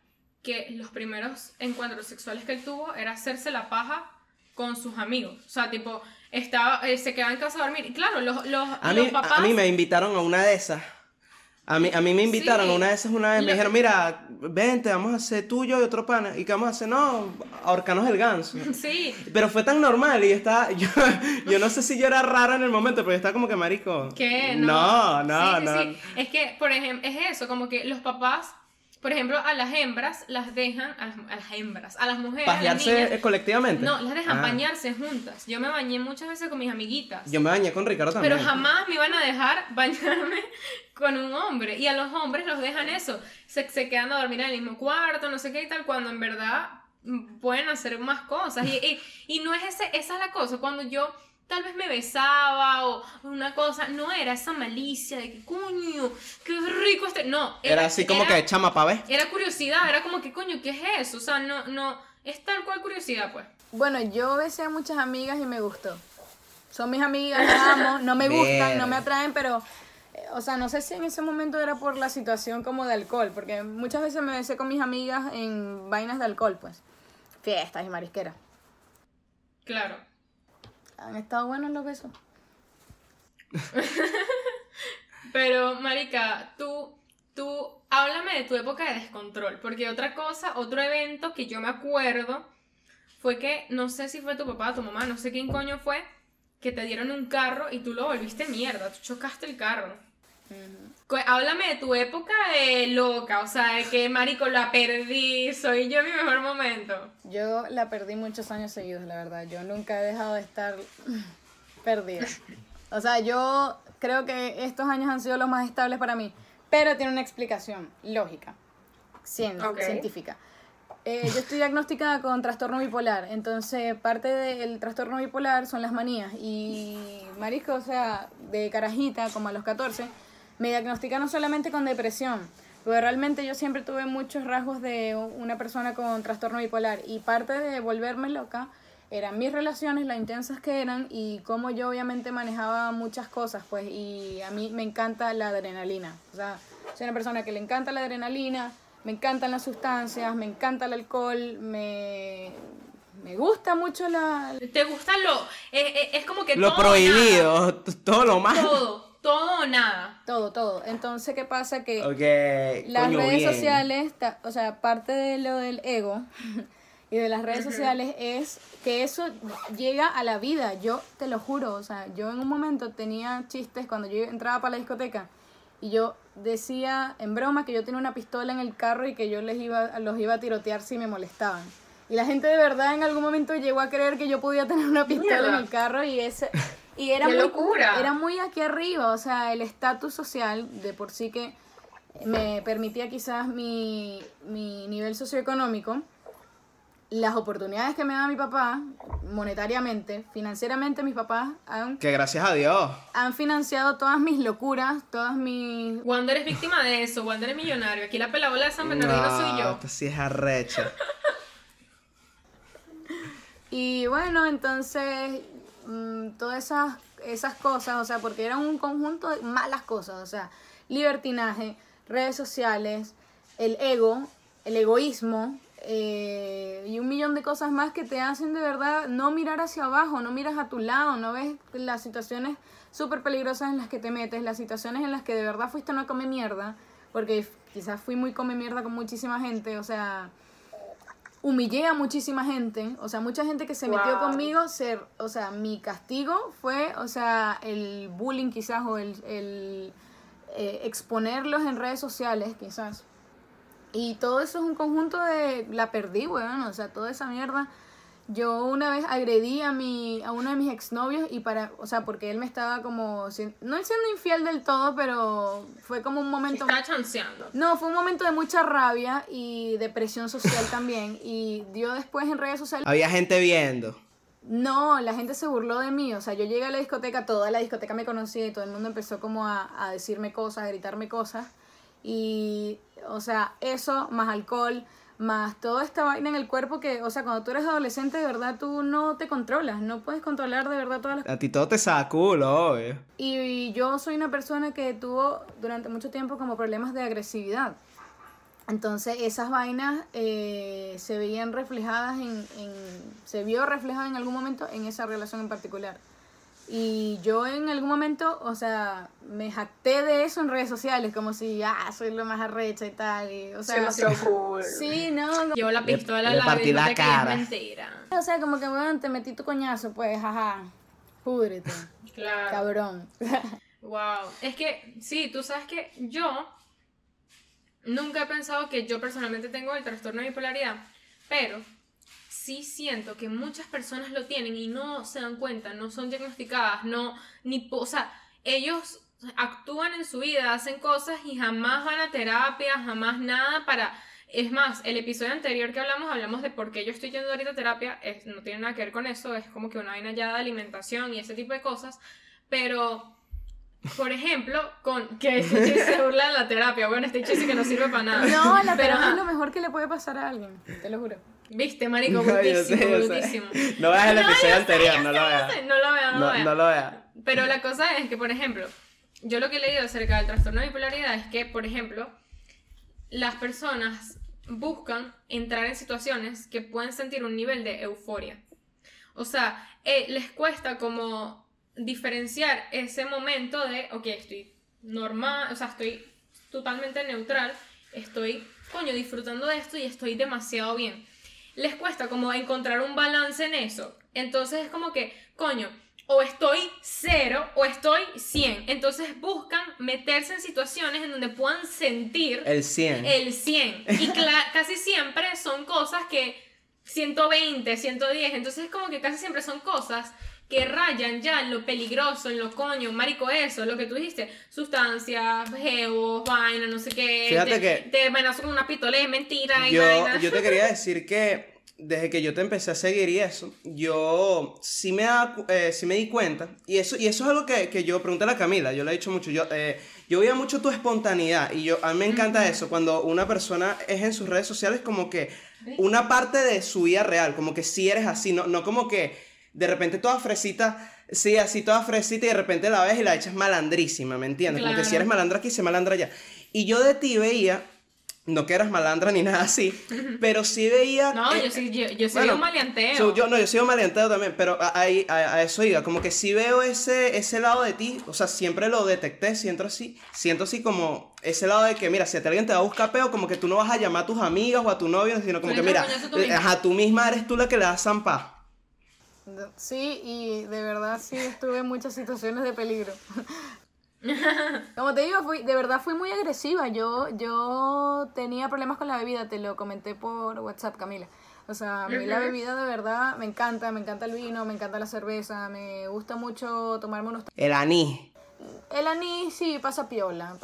que los primeros encuentros sexuales que él tuvo era hacerse la paja con sus amigos. O sea, tipo, estaba, eh, se quedaba en casa a dormir. Y claro, los, los, A los mí, papás... a mí me invitaron a una de esas. A mí, a mí me invitaron Sí. a una de esas una vez. Me dijeron, mira, vente, vamos a hacer tuyo y otro pana. ¿Y qué vamos a hacer? No, ahorcanos el ganso. Sí, Pero fue tan normal y yo estaba, [laughs] yo, yo no sé si yo era raro en el momento, pero yo estaba como que marico. que No, no, Sí, sí, no. Es que, por ejemplo, es eso, como que los papás, por ejemplo, a las hembras las dejan, a las, a las hembras, a las mujeres, a las ¿Pajearse niñas, eh, colectivamente? no, las dejan Ah. bañarse juntas. Yo me bañé muchas veces con mis amiguitas. Yo me bañé con Ricardo también. Pero jamás me iban a dejar [laughs] bañarme con un hombre. Y a los hombres los dejan eso. Se, se quedan a dormir en el mismo cuarto, no sé qué y tal, cuando en verdad mm, pueden hacer más cosas. Y, y, y no es ese, esa es la cosa. Cuando yo tal vez me besaba o una cosa, no era esa malicia de que, coño, qué rico este. No. Era así como era- que chama pa' ver. Era curiosidad, era como que, coño, ¿qué es eso? O sea, no, no. Es tal cual curiosidad, pues. Bueno, yo besé a muchas amigas y me gustó. Son mis amigas, las amo, no me gustan, no me atraen, pero, eh, o sea, no sé si en ese momento era por la situación como de alcohol, porque muchas veces me besé con mis amigas en vainas de alcohol, pues. Fiestas y marisqueras. Claro. Han estado buenos los besos. [laughs] Pero, Marica, tú, tú, háblame de tu época de descontrol, porque otra cosa, otro evento que yo me acuerdo fue que, no sé si fue tu papá, tu mamá, no sé quién coño fue, que te dieron un carro y tú lo volviste mierda, tú chocaste el carro. Cu- Háblame de tu época de loca, o sea, de que, marico, la perdí, soy yo mi mejor momento. Yo la perdí muchos años seguidos, la verdad. Yo nunca he dejado de estar [laughs] perdida. O sea, yo creo que estos años han sido los más estables para mí. Pero tiene una explicación lógica, cien- Ok. científica. Eh, yo estoy diagnosticada con trastorno bipolar, entonces parte del trastorno bipolar son las manías. Y marisco, o sea, de carajita, como a los 14, me diagnosticaron solamente con depresión. Pero realmente yo siempre tuve muchos rasgos de una persona con trastorno bipolar. Y parte de volverme loca eran mis relaciones, las intensas que eran y cómo yo obviamente manejaba muchas cosas, pues. Y a mí me encanta la adrenalina. O sea, soy una persona que le encanta la adrenalina, me encantan las sustancias, me encanta el alcohol, me, me gusta mucho la... ¿Te gusta lo...? eh, eh, es como que Lo todo nada. prohibido, [laughs] todo lo más. Todo, todo o nada. Todo, todo. Entonces, ¿qué pasa? Que... Las coño, redes bien. sociales, o sea, parte de lo del ego [laughs] y de las redes sociales es que eso llega a la vida. Yo te lo juro, o sea, yo en un momento tenía chistes cuando yo entraba para la discoteca y yo decía en broma que yo tenía una pistola en el carro y que yo les iba, los iba a tirotear si me molestaban. Y la gente de verdad en algún momento llegó a creer que yo podía tener una pistola en el carro y ese y era ¡Qué muy locura! era muy aquí arriba, o sea, el estatus social de por sí que me permitía quizás mi, mi nivel socioeconómico, las oportunidades que me da mi papá, monetariamente, financieramente mis papás han, Que gracias a Dios. han financiado todas mis locuras, todas mis... Wander es víctima de eso, Wander es millonario. Aquí la pelabola de San Bernardino No, soy yo. esta sí es arrecha. [laughs] Y bueno, entonces, mm, todas esas, esas cosas, o sea, porque eran un conjunto de malas cosas, o sea, libertinaje, redes sociales, el ego, el egoísmo eh, y un millón de cosas más que te hacen de verdad no mirar hacia abajo, no miras a tu lado, no ves las situaciones súper peligrosas en las que te metes, las situaciones en las que de verdad fuiste una come mierda, porque quizás fui muy come mierda con muchísima gente, o sea, humillé a muchísima gente, o sea, mucha gente que se metió conmigo, ser, o sea, mi castigo fue, o sea, el bullying quizás o el, el, eh, exponerlos en redes sociales quizás. Y todo eso es un conjunto de, la perdí, weón, o sea, toda esa mierda. Yo una vez agredí a mi, a uno de mis exnovios y para, o sea, porque él me estaba como, no siendo infiel del todo, pero fue como un momento... Estaba chanceando. No, fue un momento de mucha rabia y de presión social también. Y dio después en redes sociales. Había gente viendo. No, la gente se burló de mí. O sea, yo llegué a la discoteca, toda la discoteca me conocía y todo el mundo empezó como a, a decirme cosas, a gritarme cosas. Y, o sea, eso, más alcohol, más toda esta vaina en el cuerpo que, o sea, cuando tú eres adolescente, de verdad tú no te controlas. No puedes controlar de verdad todas las A ti todo te saca culo, obvio. y yo soy una persona que tuvo durante mucho tiempo como problemas de agresividad. Entonces esas vainas eh, se veían reflejadas en, en- se vio reflejada en algún momento en esa relación en particular. Y yo en algún momento, o sea, me jacté de eso en redes sociales, como si, ah, soy lo más arrecha y tal. Y, o sea, cool. sí, no, Llevo la pistola le al lado partí la dije que es cara. mentira. o sea, como que, bueno, te metí tu coñazo, pues, jaja, púdrete, Claro. cabrón. Wow. Es que, sí, tú sabes que yo nunca he pensado que yo personalmente tengo el trastorno de bipolaridad, pero sí siento que muchas personas lo tienen y no se dan cuenta, no son diagnosticadas, no, ni, o sea, ellos actúan en su vida, hacen cosas y jamás van a terapia, jamás nada para... Es más, el episodio anterior que hablamos, hablamos de por qué yo estoy yendo ahorita a terapia, es- no tiene nada que ver con eso, es como que una vaina ya de alimentación y ese tipo de cosas, pero por ejemplo, con que [laughs] se burla de la terapia. Bueno, Stitchy sí que no sirve para nada. No, la Pero, terapia ajá, es lo mejor que le puede pasar a alguien, te lo juro. Viste, marico, No, brutísimo, sé. brutísimo. No veas el No, episodio anterior, no lo veas. No lo veas, no, lo No, veas. no lo veas. Pero la cosa es que, por ejemplo, yo lo que he leído acerca del trastorno de bipolaridad es que, por ejemplo, las personas buscan entrar en situaciones que pueden sentir un nivel de euforia. O sea, eh, les cuesta como diferenciar ese momento de, ok, estoy normal, o sea, estoy totalmente neutral, estoy, coño, disfrutando de esto y estoy demasiado bien. Les cuesta como encontrar un balance en eso. Entonces es como que, coño, o estoy cero o estoy 100. Entonces buscan meterse en situaciones en donde puedan sentir El 100. el 100. Y [laughs] casi siempre son cosas que 120, 110. Entonces es como que casi siempre son cosas que rayan ya en lo peligroso, en lo coño, marico, eso, lo que tú dijiste, sustancias, geos, vaina, no sé qué. Fíjate te, que- Te amenazo con una pistola de mentira y yo, vaina. yo te [laughs] quería decir que desde que yo te empecé a seguir y eso, yo sí me, da eh, sí me di cuenta. Y eso, y eso es algo que, que yo pregunté a la Camila, yo le he dicho mucho. Yo, eh, yo veía mucho tu espontaneidad y yo, a mí me encanta eso, cuando una persona es en sus redes sociales como que una parte de su vida real, como que sí eres así, no, no como que de repente toda fresita. Sí, así toda fresita y de repente la ves y la echas malandrísima, ¿me entiendes? Como que si Claro. eres malandra aquí, se malandra allá. Y yo de ti veía, no que eras malandra ni nada así, [laughs] pero sí veía... No, eh, yo sí, yo, yo sí bueno, un maleanteo. so, yo, no, yo soy un maleanteo también, pero a, a- a eso iba, como que sí veo ese, ese lado de ti, o sea, siempre lo detecté, siento así, siento así como ese lado de que, mira, si a ti alguien te va a buscar peo, como que tú no vas a llamar a tus amigas o a tu novio, sino como Tú que, mira, eh, misma. ajá, tú misma eres tú la que le das zampa. Sí, y de verdad sí estuve en muchas situaciones de peligro. [laughs] Como te digo, fui, de verdad fui muy agresiva. Yo, yo tenía problemas con la bebida, te lo comenté por WhatsApp, Camila. O sea, a mí la bebida de verdad me encanta, me encanta el vino, me encanta la cerveza, me gusta mucho tomarme unos... El anís. El anís sí pasa piola.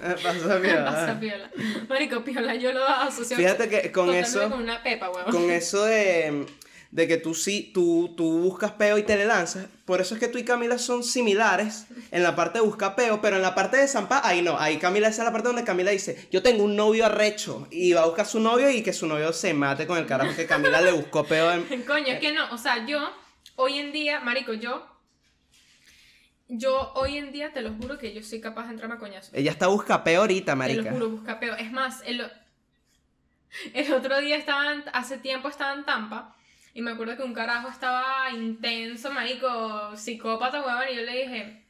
Eh, pasa, [laughs] mira, Pasa ah. piola. Marico, piola, yo lo asocio Fíjate que con eso... con una pepa, huevón. con eso de, de que tú sí, tú, tú buscas peo y te le lanzas. Por eso es que tú y Camila son similares en la parte de buscar peo, pero en la parte de zampa, ahí no. Ahí Camila, esa es la parte donde Camila dice, yo tengo un novio arrecho y va a buscar a su novio y que su novio se mate con el carajo que Camila le buscó peo en... [laughs] Coño, es que no, o sea, yo hoy en día, marico, yo yo hoy en día te lo juro que yo soy capaz de entrarme a coñazo. Ella está busca peo ahorita, Te marica. lo juro, busca peo. Es más, el, [laughs] el otro día estaban, hace tiempo estaba en Tampa y me acuerdo que un carajo estaba intenso, marico, psicópata, huevón, y yo le dije,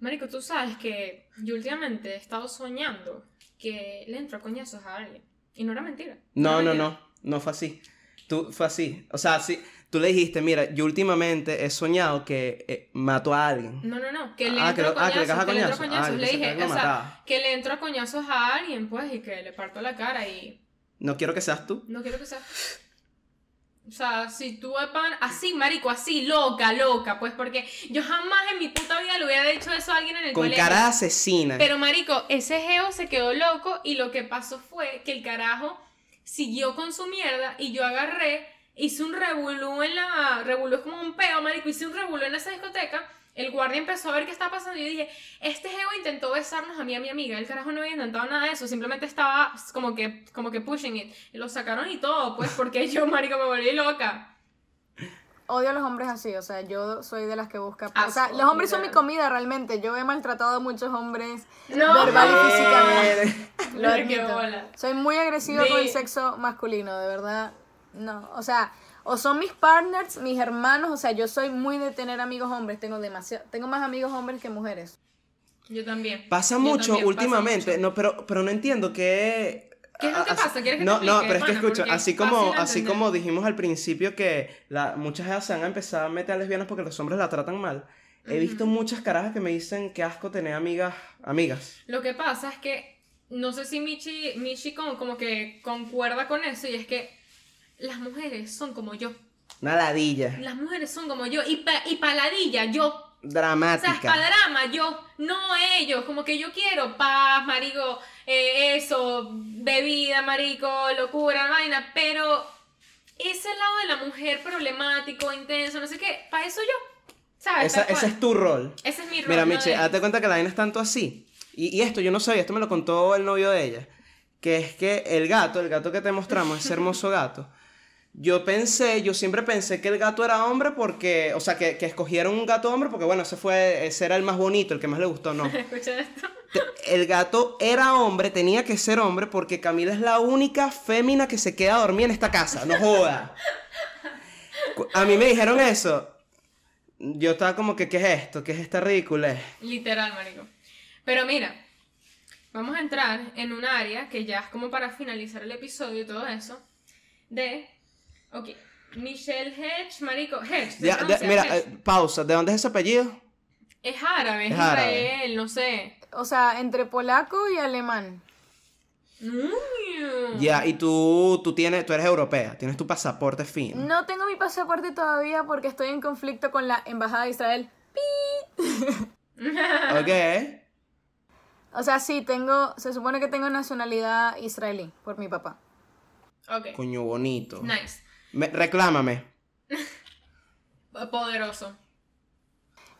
marico, tú sabes que yo últimamente he estado soñando que le entro a coñazos a alguien. Y no era mentira. No, no, mentira. no, no fue así. Tú, fue así. O sea, sí, tú le dijiste, mira, yo últimamente he soñado que eh, mato a alguien. No, no, no, que le Ah, que lo- ah, que le coñazos, que le entro a coñazos. Ah, le que dije, alguien o sea, que le entro a coñazos a alguien, pues, y que le parto la cara y No quiero que seas tú. no quiero que sea... O sea, si tú de pan, así, marico, así, loca, loca, pues, porque yo jamás en mi puta vida le hubiera dicho eso a alguien en el Con colegio. cara de asesina. Pero, marico, ese geo se quedó loco y lo que pasó fue que el carajo siguió con su mierda y yo agarré, hice un revolú en la... Revolú es como un peo, marico, hice un revolú en esa discoteca. El guardia empezó a ver qué estaba pasando y yo dije, este geo intentó besarnos a mí y a mi amiga. El carajo no había intentado nada de eso, simplemente estaba como que, como que pushing it. Y lo sacaron y todo, pues, [laughs] porque yo, marico, me volví loca. Odio a los hombres así, o sea, yo soy de las que busca... o Asco, sea, los hombres son mi comida realmente. Yo he maltratado a muchos hombres No. verbal y físicamente. [laughs] Lo admito. Soy muy agresiva con el sexo masculino, de verdad. No, o sea, o son mis partners, mis hermanos, o sea, yo soy muy de tener amigos hombres, tengo demasiado, tengo más amigos hombres que mujeres. Yo también. Pasa Yo mucho también, pasa últimamente, mucho. no, pero, pero no entiendo qué... ¿Qué es lo que pasa? ¿Quieres que te no, no, explique, pero es que escucha, así como, así como dijimos al principio que la, muchas veces se han empezado a meter a lesbianas porque los hombres la tratan mal, he visto muchas carajas que me dicen que asco tener amigas, amigas. Lo que pasa es que no sé si Michi, Michi como, como que concuerda con eso y es que las mujeres son como yo. Una ladilla, Las mujeres son como yo y, pa- y paladilla, yo. O sea, dramática. para drama, yo, no ellos, como que yo quiero paz, marico, eh, eso, bebida, marico, locura, vaina, pero ese lado de la mujer problemático, intenso, no sé qué, para eso yo, ¿sabes? Esa- ese es tu rol. Ese es mi rol. Mira, ¿no? Miche, date cuenta que la vaina es tanto así. Y, y esto yo no sabía, esto me lo contó el novio de ella. Que es que el gato, el gato que te mostramos, ese hermoso gato. Yo pensé, yo siempre pensé que el gato era hombre porque, o sea, que, que escogieron un gato hombre porque, bueno, ese fue, ese era el más bonito, el que más le gustó, no. [laughs] Escucha esto. El gato era hombre, tenía que ser hombre porque Camila es la única fémina que se queda dormida en esta casa, no joda. A mí me dijeron eso. Yo estaba como que, ¿qué es esto? ¿Qué es esta ridícula? Literal, marico. Pero mira, vamos a entrar en un área que ya es como para finalizar el episodio y todo eso. De. Ok. Michelle Hedge, marico. Hedge. de- pronuncia, mira, Hedge. eh, pausa. ¿De dónde es ese apellido? es árabe, es, es árabe. Israel, no sé. O sea, entre polaco y alemán. Mm. Ya, y tú, tú, tienes, tú eres europea, tienes tu pasaporte fino. No tengo mi pasaporte todavía porque estoy en conflicto con la embajada de Israel. Ok. [laughs] O sea, sí, tengo, se supone que tengo nacionalidad israelí por mi papá. Ok. Coño bonito. Nice. Me- reclámame. [laughs] Poderoso.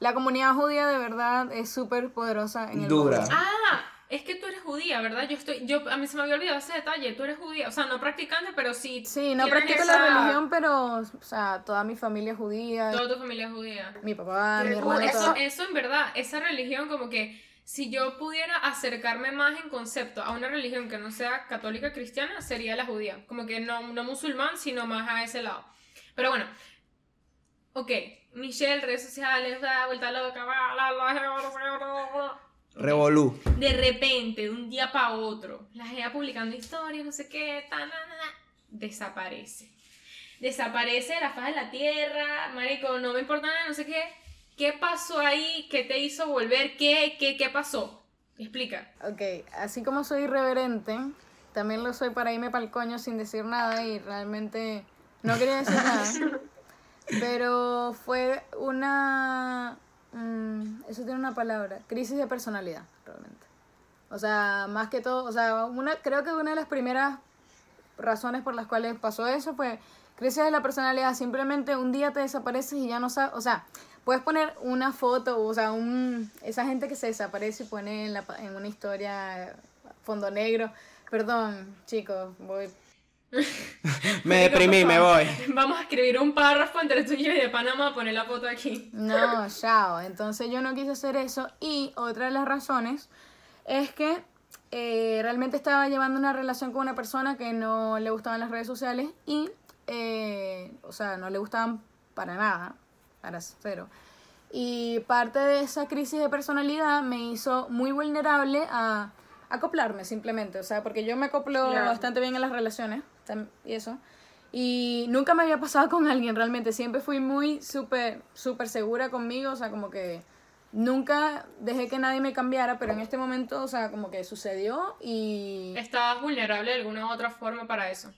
La comunidad judía de verdad es súper poderosa en el Dura. mundo. Ah, es que tú eres judía, ¿verdad? Yo estoy, yo, a mí se me había olvidado ese detalle. Tú eres judía, o sea, no practicante, pero sí. Sí, no practico esa- la religión, pero, o sea, toda mi familia es judía. Toda tu familia es judía. Mi papá, mi hermano, eso, todo. eso en verdad, esa religión como que si yo pudiera acercarme más en concepto a una religión que no sea católica cristiana, sería la judía. Como que no, no musulmán, sino más a ese lado. Pero bueno, ok, Michelle, redes sociales, da vuelta loca. Revolú. De repente, de un día para otro, la gente publicando historias, no sé qué, ta, na, na, na, desaparece. Desaparece de la faz de la tierra, marico, no me importa nada, no sé qué. ¿Qué pasó ahí? ¿Qué te hizo volver? ¿Qué, qué, qué pasó? Explica. Ok, así como soy irreverente, también lo soy para irme para el coño sin decir nada y realmente no quería decir [laughs] nada. Pero fue una... mm, eso tiene una palabra, crisis de personalidad, realmente. O sea, más que todo, o sea, una, creo que una de las primeras razones por las cuales pasó eso fue crisis de la personalidad. Simplemente un día te desapareces y ya no sabes, o sea, puedes poner una foto, o sea, un, esa gente que se desaparece y pone en, la, pa- en una historia fondo negro. Perdón, chicos, voy. [laughs] Me deprimí, me voy. Vamos a escribir un párrafo entre tú y yo y de Panamá, poner la foto aquí. No, chao. Entonces yo no quise hacer eso. Y otra de las razones es que eh, realmente estaba llevando una relación con una persona que no le gustaban las redes sociales y, eh, o sea, no le gustaban para nada, para cero. Y parte de esa crisis de personalidad me hizo muy vulnerable a acoplarme simplemente, o sea, porque yo me acoplo Claro. bastante bien en las relaciones y eso. Y nunca me había pasado con alguien realmente, siempre fui muy súper, súper segura conmigo, o sea, como que nunca dejé que nadie me cambiara, pero en este momento, o sea, como que sucedió y Estabas vulnerable de alguna u otra forma para eso.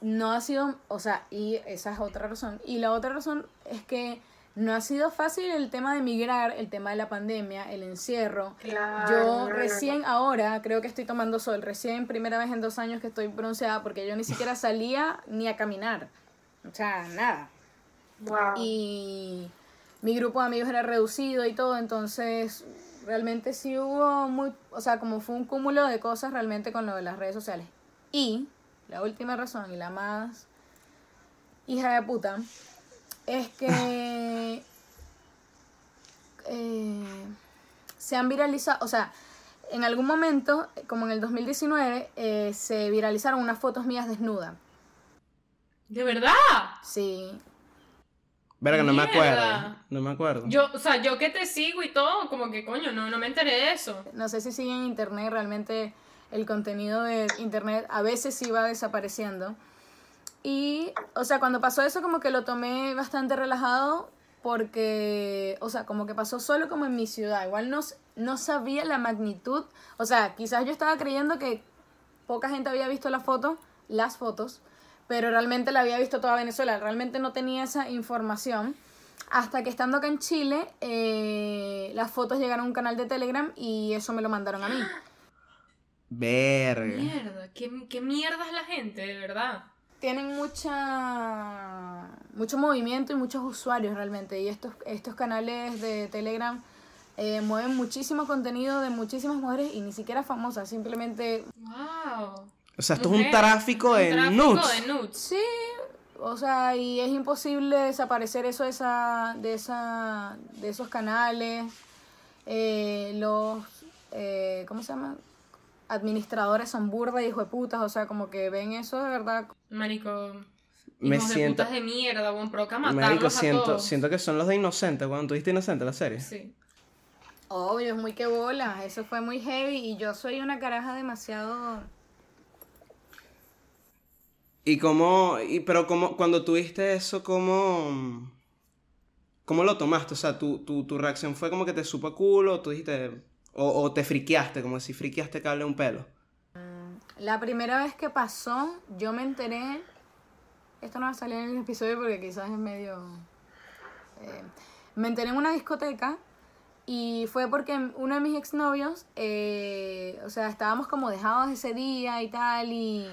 No ha sido, o sea, y esa es otra razón. Y la otra razón es que no ha sido fácil el tema de emigrar, el tema de la pandemia, el encierro. Yo recién ahora creo que estoy tomando sol, recién primera vez en dos años que estoy bronceada porque yo ni siquiera [laughs] salía ni a caminar. O sea, nada. Y mi grupo de amigos era reducido y todo, entonces realmente sí hubo muy, o sea, como fue un cúmulo de cosas realmente con lo de las redes sociales. Y la última razón y la más hija de puta es que [laughs] eh, se han viralizado, o sea, en algún momento, como en el 2019, eh, se viralizaron unas fotos mías desnuda. ¿De verdad? Sí. Verga, no me acuerdo. No me acuerdo. Yo, o sea, yo que te sigo y todo, como que coño, no, no me enteré de eso. No sé si siguen internet, realmente el contenido de internet a veces va desapareciendo. Y, o sea, cuando pasó eso como que lo tomé bastante relajado porque, o sea, como que pasó solo como en mi ciudad. Igual no, no sabía la magnitud. O sea, quizás yo estaba creyendo que poca gente había visto la foto, las fotos, pero realmente la había visto toda Venezuela. Realmente no tenía esa información. Hasta que estando acá en Chile, eh, las fotos llegaron a un canal de Telegram y eso me lo mandaron a mí. Verga. Mierda, ¿qué, qué mierda es la gente, de verdad. Tienen mucha mucho movimiento y muchos usuarios realmente. Y estos, estos canales de Telegram eh, mueven muchísimo contenido de muchísimas mujeres y ni siquiera famosas, simplemente Wow. O sea, esto es un tráfico un de tráfico nudes. de nudes. Sí, o sea, y es imposible desaparecer eso de esa, de esa, de esos canales. Eh, los, eh, ¿cómo se llama? Administradores son burda y hijo de putas, o sea, como que ven eso de verdad. Marico. Me hijos de siento- putas de mierda, buen proca Marico, a siento, todos. siento que son los de Inocente. Cuando tuviste Inocente la serie. Sí. Obvio, es muy que bola, eso fue muy heavy y yo soy una caraja demasiado... Y cómo, y, pero cómo, cuando tuviste eso, ¿cómo, cómo lo tomaste? O sea, tu, tu, tu reacción fue como que te supo a culo, o tú dijiste, o, o te friqueaste, como si friqueaste cable un pelo. La primera vez que pasó, yo me enteré. Esto no va a salir en el episodio porque quizás es medio. eh, me enteré en una discoteca y fue porque uno de mis exnovios, eh, o sea, estábamos como dejados ese día y tal, y,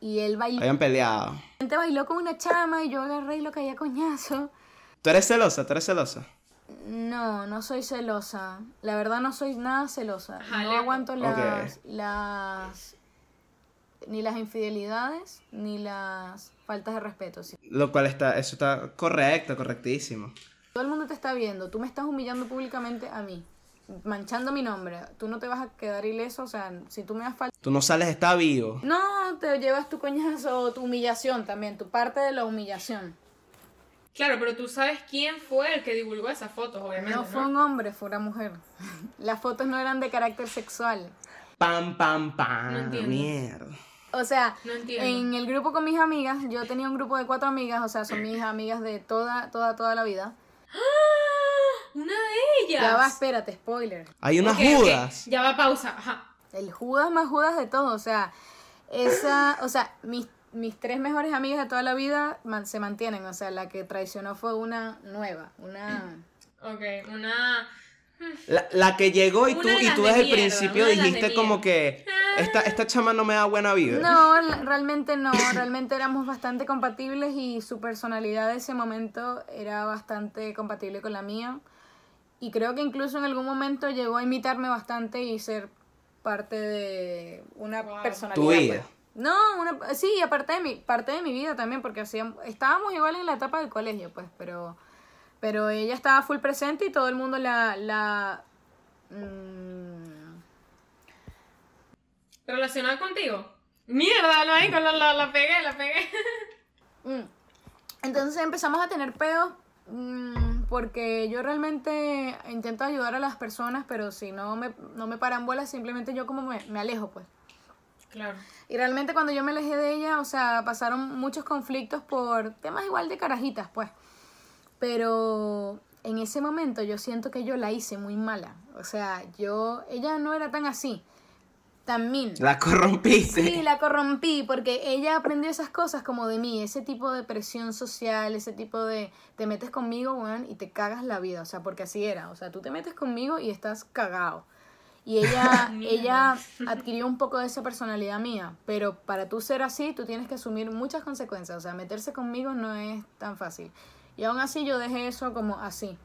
y él bailó, Habían peleado. bailó con una chama y yo agarré y lo caía coñazo. ¿Tú eres celosa? ¿Tú eres celosa? No, no soy celosa. La verdad no soy nada celosa. No aguanto las, las ni las infidelidades ni las faltas de respeto. Lo cual está, eso está correcto, correctísimo. todo el mundo te está viendo, tú me estás humillando públicamente a mí, manchando mi nombre, tú no te vas a quedar ileso, o sea, si tú me das falta... Tú no sales, está vivo. No, te llevas tu coñazo o tu humillación también, tu parte de la humillación. Claro, pero tú sabes quién fue el que divulgó esas fotos, obviamente. No ¿no? fue un hombre, fue una mujer. [laughs] Las fotos no eran de carácter sexual. Pam, pam, pam. No entiendo. Mierda. O sea, No entiendo. en el grupo con mis amigas, yo tenía un grupo de cuatro amigas, o sea, son mis amigas de toda, toda, toda la vida. ¡Ah! Una de ellas. Ya va, espérate, spoiler. Hay unas judas. Ya va, pausa. Ajá. El Judas más Judas de todo, o sea, esa, o sea, mis, mis tres mejores amigas de toda la vida man- se mantienen, o sea, la que traicionó fue una nueva, una... Ok, una. La, la que llegó y tú, y tú de desde el principio dijiste como que esta, esta chama no me da buena vida. No, realmente no, realmente éramos bastante compatibles y su personalidad de ese momento era bastante compatible con la mía. Y creo que incluso en algún momento llegó a imitarme bastante y ser parte de una Wow. personalidad. Tu vida. pues. No, una, sí, aparte de mi, parte de mi vida también, porque hacíamos, estábamos igual en la etapa del colegio, pues, pero, pero ella estaba full presente y todo el mundo la, la mm, ¿Relacionada contigo? Mierda, no hay con la, la, la pegué, la pegué. [laughs] Mm. Entonces empezamos a tener pedos mm, porque yo realmente intento ayudar a las personas, pero si no me, no me paran bolas, simplemente yo como me, me alejo, pues. Claro. Y realmente cuando yo me alejé de ella, o sea, pasaron muchos conflictos por temas igual de carajitas, pues. Pero en ese momento yo siento que yo la hice muy mala. O sea, yo, ella no era tan así. También. La corrompiste. Sí, la corrompí porque ella aprendió esas cosas como de mí, ese tipo de presión social, ese tipo de te metes conmigo, weón, y te cagas la vida, o sea, porque así era, o sea, tú te metes conmigo y estás cagado. Y ella, [laughs] ella adquirió un poco de esa personalidad mía, pero para tú ser así, tú tienes que asumir muchas consecuencias, o sea, meterse conmigo no es tan fácil. Y aún así yo dejé eso como así.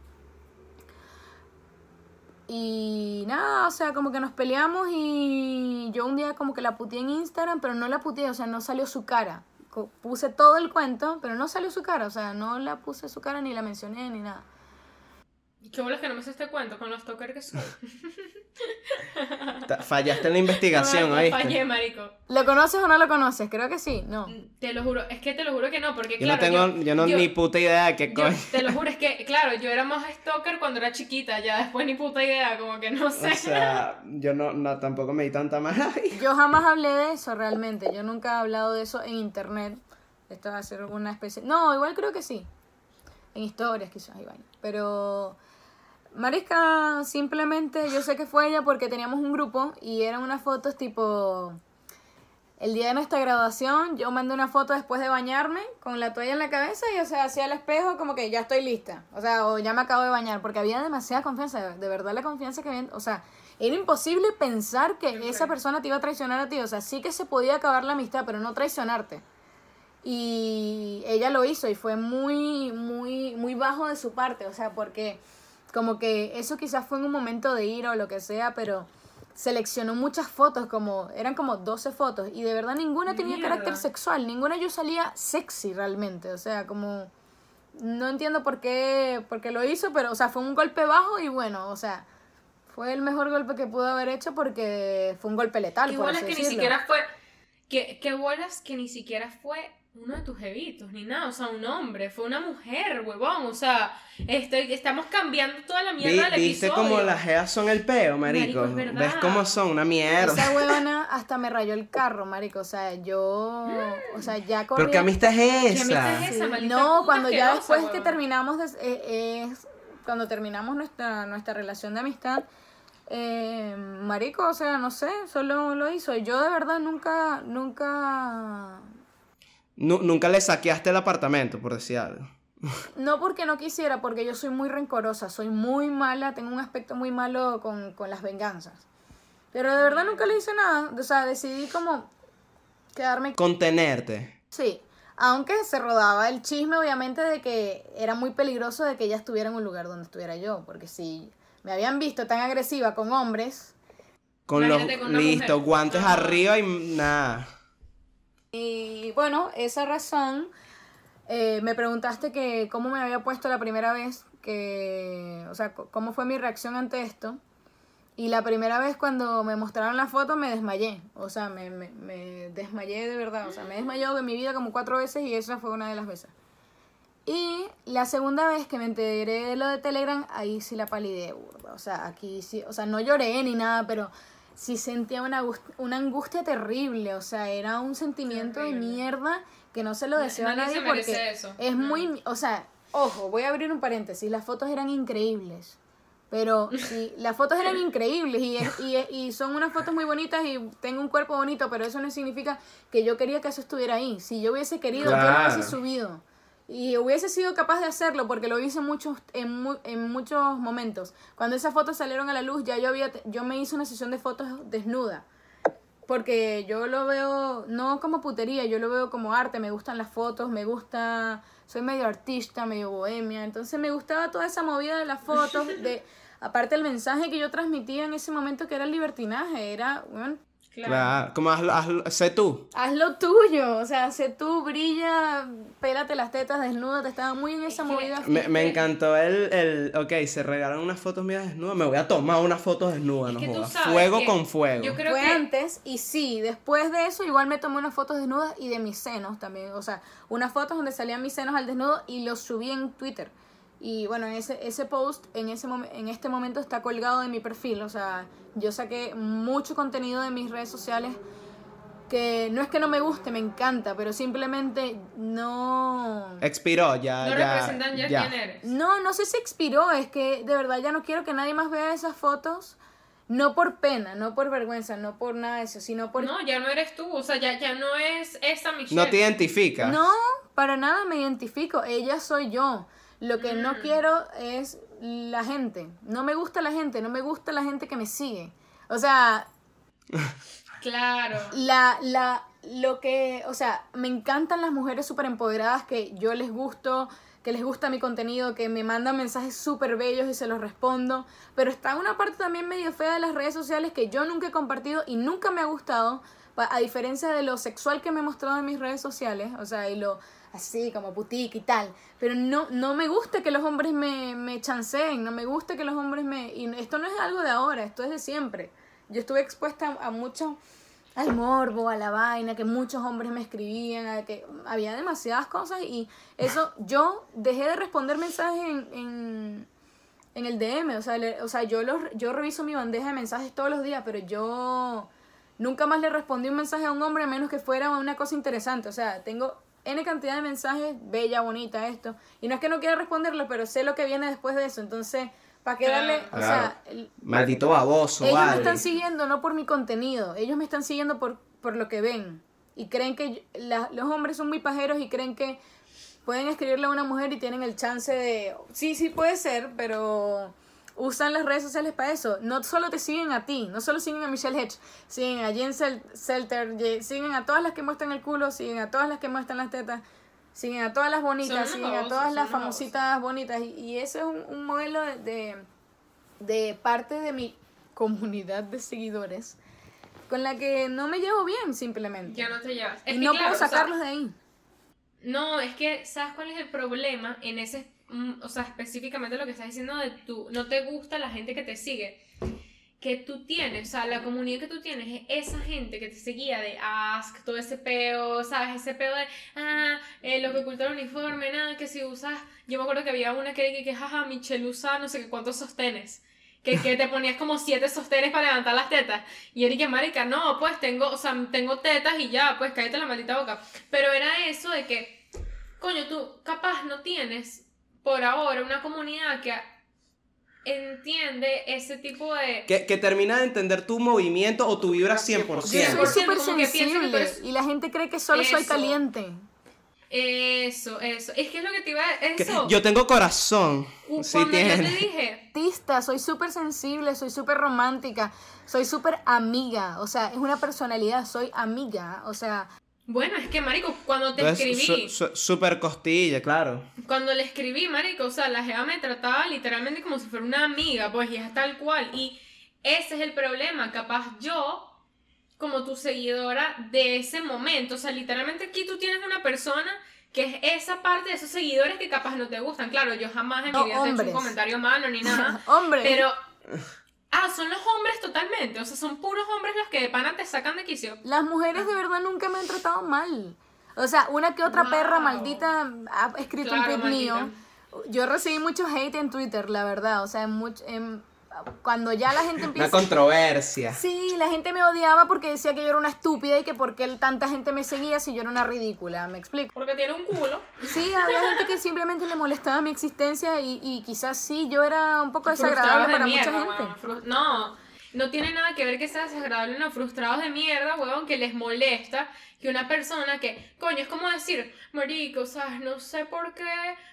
Y nada, o sea, como que nos peleamos y yo un día como que la puteé en Instagram, pero no la puteé, o sea, no salió su cara. Puse todo el cuento, pero no salió su cara, o sea, no la puse su cara ni la mencioné ni nada. Qué bolas que no me haces este cuento con los stalker que soy. [laughs] Fallaste en la investigación, No, ¿oíste? Fallé, marico. ¿Lo conoces o no lo conoces? Creo que sí, no. Te lo juro, es que te lo juro que no, porque Yo claro, no tengo, yo, no ni puta idea de qué yo- coño. te lo juro, es que, [laughs] claro, yo era más stalker cuando era chiquita, ya después ni puta idea, como que no sé. O sea, yo no, no tampoco me di tanta más. [laughs] Yo jamás hablé de eso realmente. Yo nunca he hablado de eso en internet. Esto va a ser alguna especie. No, igual creo que sí. En historias quizás, Iván. Pero. Marisca, simplemente yo sé que fue ella porque teníamos un grupo y eran unas fotos tipo. El día de nuestra graduación, yo mandé una foto después de bañarme con la toalla en la cabeza y, o sea, hacía el espejo como que ya estoy lista. O sea, o ya me acabo de bañar, porque había demasiada confianza. De verdad, la confianza que había. O sea, era imposible pensar que esa persona te iba a traicionar a ti. O sea, sí que se podía acabar la amistad, pero no traicionarte. Y ella lo hizo y fue muy, muy, muy bajo de su parte. O sea, porque como que eso quizás fue en un momento de ira o lo que sea, pero seleccionó muchas fotos, como eran como 12 fotos, y de verdad ninguna tenía Mierda. carácter sexual, ninguna yo salía sexy realmente, o sea, como no entiendo por qué, por qué lo hizo, pero o sea, fue un golpe bajo y bueno, o sea, fue el mejor golpe que pudo haber hecho porque fue un golpe letal, bolas así que ni siquiera fue. Que, qué bolas que ni siquiera fue uno de tus jevitos, ni nada, o sea, un hombre, fue una mujer, huevón, o sea, estoy, estamos cambiando toda la Vi- mierda del ¿Viste episodio. cómo las geas son el peo, marico? Marico, es verdad. ¿Ves cómo son? Una mierda. Esa [laughs] huevona hasta me rayó el carro, marico, o sea, yo, o sea, ya corría... ¿Pero qué amistad es ¿Qué amistad esa? es esa, Sí, maldita no, cuando ya después que terminamos, de- eh, es cuando terminamos nuestra, nuestra relación de amistad, eh, marico, o sea, no sé, solo lo hizo. Yo de verdad nunca, nunca, Nu- nunca le saqueaste el apartamento, por decir algo. no porque no quisiera, porque yo soy muy rencorosa, soy muy mala, tengo un aspecto muy malo con, con las venganzas. Pero de verdad nunca le hice nada, o sea, decidí como quedarme Contenerte. Sí, aunque se rodaba el chisme obviamente de que era muy peligroso de que ella estuviera en un lugar donde estuviera yo, porque si me habían visto tan agresiva con hombres Con los con mujer. guantes arriba y nada. Y bueno, esa razón eh, me preguntaste que cómo me había puesto la primera vez, que, o sea, cómo fue mi reacción ante esto. Y la primera vez cuando me mostraron la foto me desmayé, o sea, me, me, desmayé de verdad, o sea, me he desmayado en mi vida como cuatro veces y esa fue una de las veces. Y la segunda vez que me enteré de lo de Telegram, ahí sí la palidé, burda. O sea, aquí sí, o sea, no lloré ni nada, pero sí sentía una, una angustia terrible. O sea, era un sentimiento de mierda que no se lo deseo a nadie porque eso. es No. muy, o sea, ojo, voy a abrir un paréntesis, las fotos eran increíbles. Pero [laughs] sí, las fotos eran increíbles y, es- y, es- y son unas fotos muy bonitas y tengo un cuerpo bonito, pero eso no significa que yo quería que eso estuviera ahí. Si yo hubiese querido, yo lo Claro. hubiese subido. Y hubiese sido capaz de hacerlo porque lo hice muchos, en, mu- en muchos momentos. Cuando esas fotos salieron a la luz, ya yo, había, yo me hice una sesión de fotos desnuda. Porque yo lo veo, no como putería, yo lo veo como arte, me gustan las fotos, me gusta, soy medio artista, medio bohemia, entonces me gustaba toda esa movida de las fotos, de aparte el mensaje que yo transmitía en ese momento que era el libertinaje, era, Claro. Claro. Como hazlo, hazlo- sé tú. haz lo tuyo, o sea, sé tú, brilla, pélate las tetas, desnuda, te estaba muy en esa movida. Me, me encantó el, el. Ok, se regalan unas fotos mías desnudas. Me voy a tomar unas fotos desnudas, Es no jodas. Fuego que con fuego. Yo creo Fue que antes y sí, después de eso igual me tomé unas fotos desnudas y de mis senos también, o sea, unas fotos donde salían mis senos al desnudo y los subí en Twitter. Y bueno, ese, ese post en, ese en este momento está colgado de mi perfil, o sea, yo saqué mucho contenido de mis redes sociales que no es que no me guste, me encanta, pero simplemente no... Expiró, ya. no ya, representan ya, ya. quién eres. No, no sé si expiró, es que de verdad ya no quiero que nadie más vea esas fotos, no por pena, no por vergüenza, no por nada de eso, sino por... No, ya no eres tú, o sea, ya, ya no es esa Michelle. No te identificas. No, para nada me identifico, ella soy yo. Lo que no quiero es la gente. No me gusta la gente, no me gusta la gente que me sigue. O sea, Claro. la, la, lo que, o sea, me encantan las mujeres súper empoderadas que yo les gusto, que les gusta mi contenido, que me mandan mensajes súper bellos y se los respondo. Pero está una parte también medio fea de las redes sociales que yo nunca he compartido y nunca me ha gustado, a diferencia de lo sexual que me he mostrado en mis redes sociales, o sea, y lo así como boutique y tal. Pero no, no me gusta que los hombres me, me chanceen, no me gusta que los hombres me... Y esto no es algo de ahora, esto es de siempre. Yo estuve expuesta a mucho, al morbo, a la vaina, que muchos hombres me escribían, a que había demasiadas cosas y eso, yo dejé de responder mensajes en, en, en el DM, o sea, le- o sea yo, los, yo reviso mi bandeja de mensajes todos los días, pero yo nunca más le respondí un mensaje a un hombre a menos que fuera una cosa interesante, o sea, tengo N cantidad de mensajes, bella, bonita, esto, y no es que no quiera responderlo, pero sé lo que viene después de eso, entonces, ¿para qué darle, o sea, el- Maldito baboso, ellos me están siguiendo no por mi contenido, ellos me están siguiendo por, por lo que ven. Y creen que la- los hombres son muy pajeros y creen que pueden escribirle a una mujer y tienen el chance de... Sí, sí puede ser, pero usan las redes sociales para eso. No solo te siguen a ti, no solo siguen a Michelle Hedge, siguen a Jen Sel- Selter, siguen a todas las que muestran el culo, siguen a todas las que muestran las tetas. Siguen a todas las bonitas, siguen a todas las famositas bonitas. Y, y eso es un, un modelo de- de, de parte de mi [laughs] comunidad de seguidores con la que no me llevo bien simplemente. Ya no te llevas. Es y no claro, puedo o sea, sacarlos de ahí. No, es que, ¿sabes cuál es el problema en ese, mm, o sea, específicamente lo que estás diciendo de tú, no te gusta la gente que te sigue? Que tú tienes, o sea, la comunidad que tú tienes es esa gente que te seguía de Ask, todo ese peo, ¿sabes? Ese peo de, ah, eh, lo que oculta el uniforme, nada, que si usas, yo me acuerdo que había una que que, que jaja, Michelle usa no sé qué cuántos sostenes. Que, que te ponías como siete sostenes para levantar las tetas. Y Erika, marica, no, pues tengo, o sea, tengo tetas y ya, pues cállate la maldita boca. Pero era eso de que, coño, tú capaz no tienes por ahora una comunidad que entiende ese tipo de... Que, que termina de entender tu movimiento o tu vibra 100%. Yo soy 100%, súper que sensible eres- y la gente cree que solo soy caliente. Eso, eso. Es que es lo que te iba a... Que Eso. yo tengo corazón. Sí Cuando yo te tiene. dije... Artista, soy súper sensible, soy súper romántica, soy súper amiga, o sea, es una personalidad, soy amiga, o sea, Bueno, es que, marico, cuando te Entonces, escribí... su- su- super costilla, claro. Cuando le escribí, marico, o sea, la jeva me trataba literalmente como si fuera una amiga, pues, y es tal cual. Y ese es el problema, capaz yo, como tu seguidora de ese momento, o sea, literalmente aquí tú tienes una persona que es esa parte de esos seguidores que capaz no te gustan. Claro, yo jamás en mi vida te he hecho un comentario malo ni nada. [laughs] hombre, Pero... Ah, son los hombres totalmente, o sea, son puros hombres los que de pana te sacan de quicio. las mujeres de verdad nunca me han tratado mal. O sea, una que otra Wow. perra maldita ha escrito un tweet mío. Yo recibí mucho hate en Twitter, la verdad, o sea, en much- en- cuando ya la gente Una empieza... controversia. Sí, la gente me odiaba porque decía que yo era una estúpida y que por qué tanta gente me seguía si yo era una ridícula, ¿me explico? Porque tiene un culo. Sí, había gente que simplemente le molestaba mi existencia y, y quizás sí, yo era un poco desagradable de para mierda, mucha gente. Fru- No, no tiene nada que ver que sea desagradable, no, frustrados de mierda, huevón, que les molesta que una persona que, coño, es como decir, marico, sabes, no sé por qué,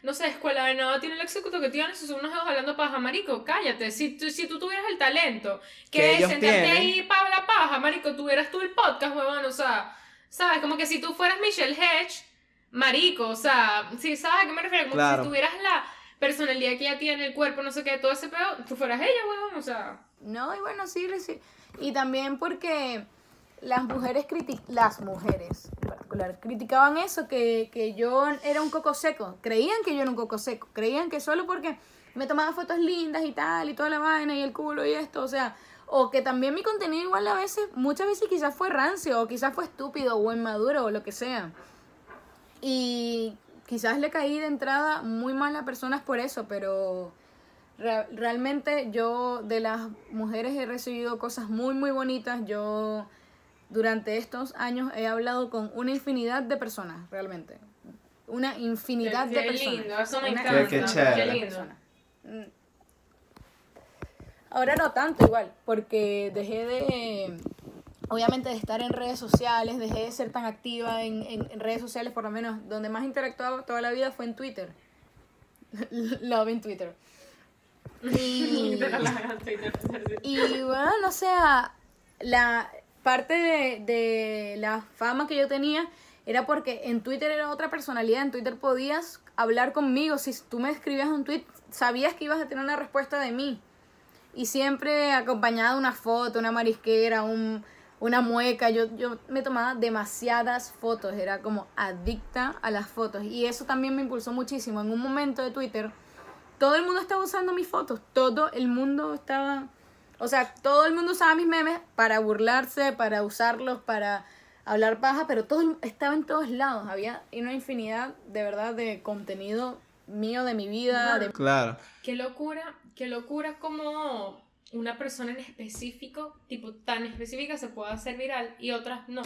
no sé, escuela de nada tiene el éxito que tiene, son unos dedos hablando paja, marico, cállate, si, tú- si tú tuvieras el talento que, es sentarte tienen. ahí para la paja, marico, tuvieras tú el podcast, huevón, o sea, sabes, como que si tú fueras Michelle Hedge, marico, o sea, si sabes a qué me refiero, como Claro. que si tuvieras la personalidad que ella tiene, el cuerpo, no sé qué, todo ese pedo, tú fueras ella, huevón, o sea... No, y bueno, sí, sí. Y también porque las mujeres las mujeres en particular criticaban eso, que, que yo era un coco seco. Creían que yo era un coco seco. Creían que solo porque me tomaba fotos lindas y tal, y toda la vaina, y el culo y esto, o sea, o que también mi contenido igual a veces, muchas veces quizás fue rancio, o quizás fue estúpido, o inmaduro, o lo que sea. Y quizás le caí de entrada muy mal a personas por eso, pero re- realmente yo de las mujeres he recibido cosas muy, muy bonitas. Yo durante estos años he hablado con una infinidad de personas, realmente. Una infinidad Qué- de qué personas. lindo, eso me encanta, Qué lindo. Mm. Ahora no tanto igual, porque dejé de, obviamente de estar en redes sociales, dejé de ser tan activa en, en- redes sociales, por lo menos donde más interactuaba toda la vida fue en Twitter. [laughs] Love en Twitter. Y, y bueno, o sea, la parte de, de la fama que yo tenía era porque en Twitter era otra personalidad, en Twitter podías hablar conmigo, si tú me escribías un tweet, sabías que ibas a tener una respuesta de mí. Y siempre acompañada de una foto, una marisquera, un, una mueca. Yo, yo me tomaba demasiadas fotos, era como adicta a las fotos. Y eso también me impulsó muchísimo. En un momento de Twitter, todo el mundo estaba usando mis fotos, todo el mundo estaba... O sea, todo el mundo usaba mis memes para burlarse, para usarlos, para hablar paja, pero todo el- estaba en todos lados. Había una infinidad, de verdad, de contenido mío, de mi vida, de Claro. Qué locura, qué locura como una persona en específico, tipo tan específica, se puede hacer viral y otras no.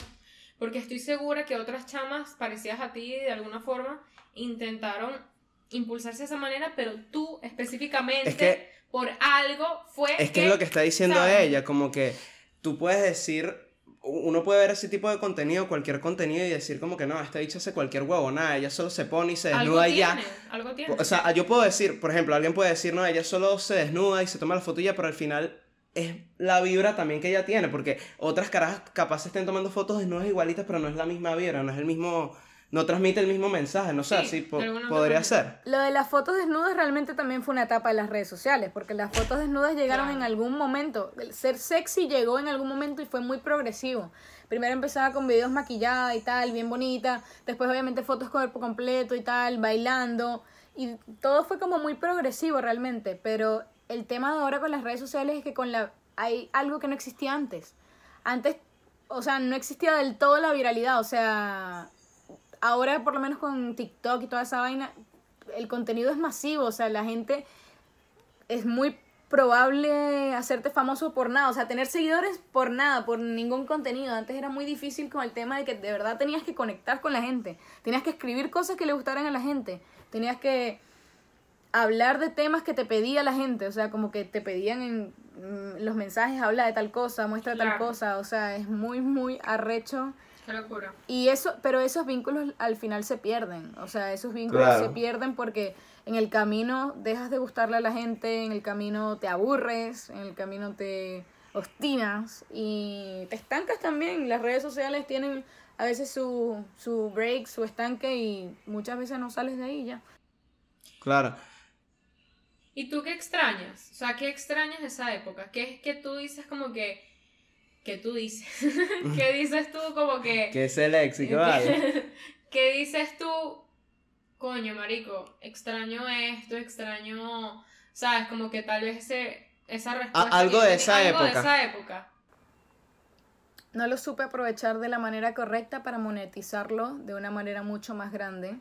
Porque estoy segura que otras chamas parecidas a ti de alguna forma intentaron impulsarse de esa manera, pero tú específicamente Es que- por algo fue Es que es lo que está diciendo ¿sabes? ella, como que tú puedes decir, uno puede ver ese tipo de contenido, cualquier contenido y decir como que no, esta bicha hace cualquier huevo, nada, ella solo se pone y se desnuda y ya. algo tiene. O sea, yo puedo decir, por ejemplo, alguien puede decir, no, ella solo se desnuda y se toma la foto y ya, pero al final es la vibra también que ella tiene, porque otras caras capaz estén tomando fotos desnudas igualitas, pero no es la misma vibra, no es el mismo, no transmite el mismo mensaje, no sé, Sí, así po- podría manera. ser. Lo de las fotos desnudas realmente también fue una etapa de las redes sociales, porque las fotos desnudas llegaron Claro. en algún momento. El ser sexy llegó en algún momento y fue muy progresivo. Primero empezaba con videos maquillada y tal, bien bonita. Después obviamente fotos cuerpo completo y tal, bailando. Y todo fue como muy progresivo realmente. Pero el tema de ahora con las redes sociales es que con la hay algo que no existía antes. Antes, o sea, no existía del todo la viralidad. O sea, ahora por lo menos con TikTok y toda esa vaina, el contenido es masivo, o sea, la gente es muy probable hacerte famoso por nada, o sea, tener seguidores por nada, por ningún contenido. Antes era muy difícil con el tema de que de verdad tenías que conectar con la gente, tenías que escribir cosas que le gustaran a la gente, tenías que hablar de temas que te pedía la gente, o sea, como que te pedían en mm, los mensajes, habla de tal cosa, muestra tal cosa, o sea, es muy, muy arrecho. Qué locura. Y eso, pero esos vínculos al final se pierden. O sea, esos vínculos Claro. se pierden porque en el camino dejas de gustarle a la gente, en el camino te aburres, en el camino te obstinas y te estancas también. Las redes sociales tienen a veces su, su break, su estanque y muchas veces no sales de ahí ya. Claro. ¿Y tú qué extrañas? O sea, ¿qué extrañas de esa época? ¿Qué es que tú dices como que... ¿Qué tú dices? [laughs] ¿Qué dices tú como que... Que ese léxico, vale. [laughs] ¿Qué dices tú? Coño, marico, extraño esto, extraño... ¿Sabes? Como que tal vez ese, esa respuesta... Algo que de esa algo de época. esa época. No lo supe aprovechar de la manera correcta para monetizarlo de una manera mucho más grande.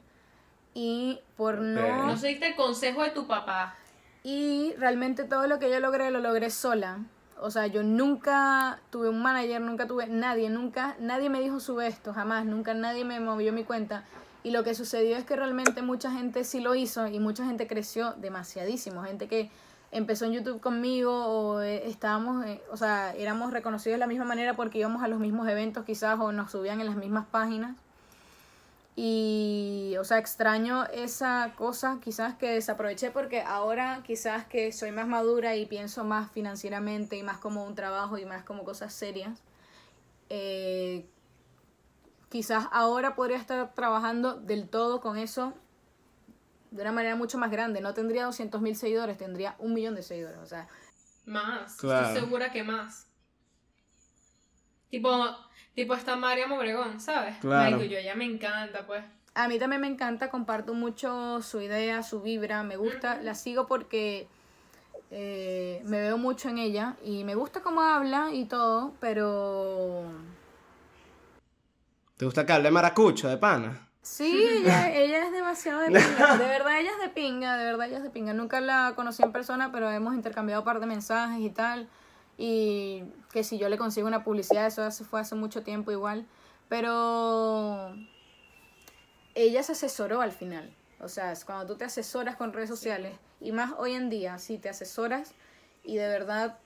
Y por no... No seguiste el consejo de tu papá. Y realmente todo lo que yo logré lo logré sola. O sea, yo nunca tuve un manager, nunca tuve nadie, nunca, nadie me dijo sube esto, jamás, nunca nadie me movió mi cuenta. Y lo que sucedió es que realmente mucha gente sí lo hizo y mucha gente creció demasiadísimo. Gente que empezó en YouTube conmigo o eh, estábamos, eh, o sea, éramos reconocidos de la misma manera porque íbamos a los mismos eventos quizás o nos subían en las mismas páginas. Y, o sea, extraño esa cosa quizás que desaproveché porque ahora quizás que soy más madura y pienso más financieramente y más como un trabajo y más como cosas serias. eh, quizás ahora podría estar trabajando del todo con eso de una manera mucho más grande. No tendría 200 mil seguidores, tendría un millón de seguidores. O sea, Más. Claro. Estoy segura que más. Tipo, tipo esta Mariam Obregón, ¿sabes? Claro. Marico, yo ella me encanta, pues. A mí también me encanta, comparto mucho su idea, su vibra, me gusta, la sigo porque eh, me veo mucho en ella y me gusta cómo habla y todo, pero ¿Te gusta que hable maracucho de pana? sí, ella, ella es demasiado de pinga, de verdad ella es de pinga, de verdad ella es de pinga. Nunca la conocí en persona, pero hemos intercambiado un par de mensajes y tal, y que si yo le consigo una publicidad, eso fue hace mucho tiempo igual, pero ella se asesoró al final. O sea, cuando tú te asesoras con redes sociales, y más hoy en día, si te asesoras y de verdad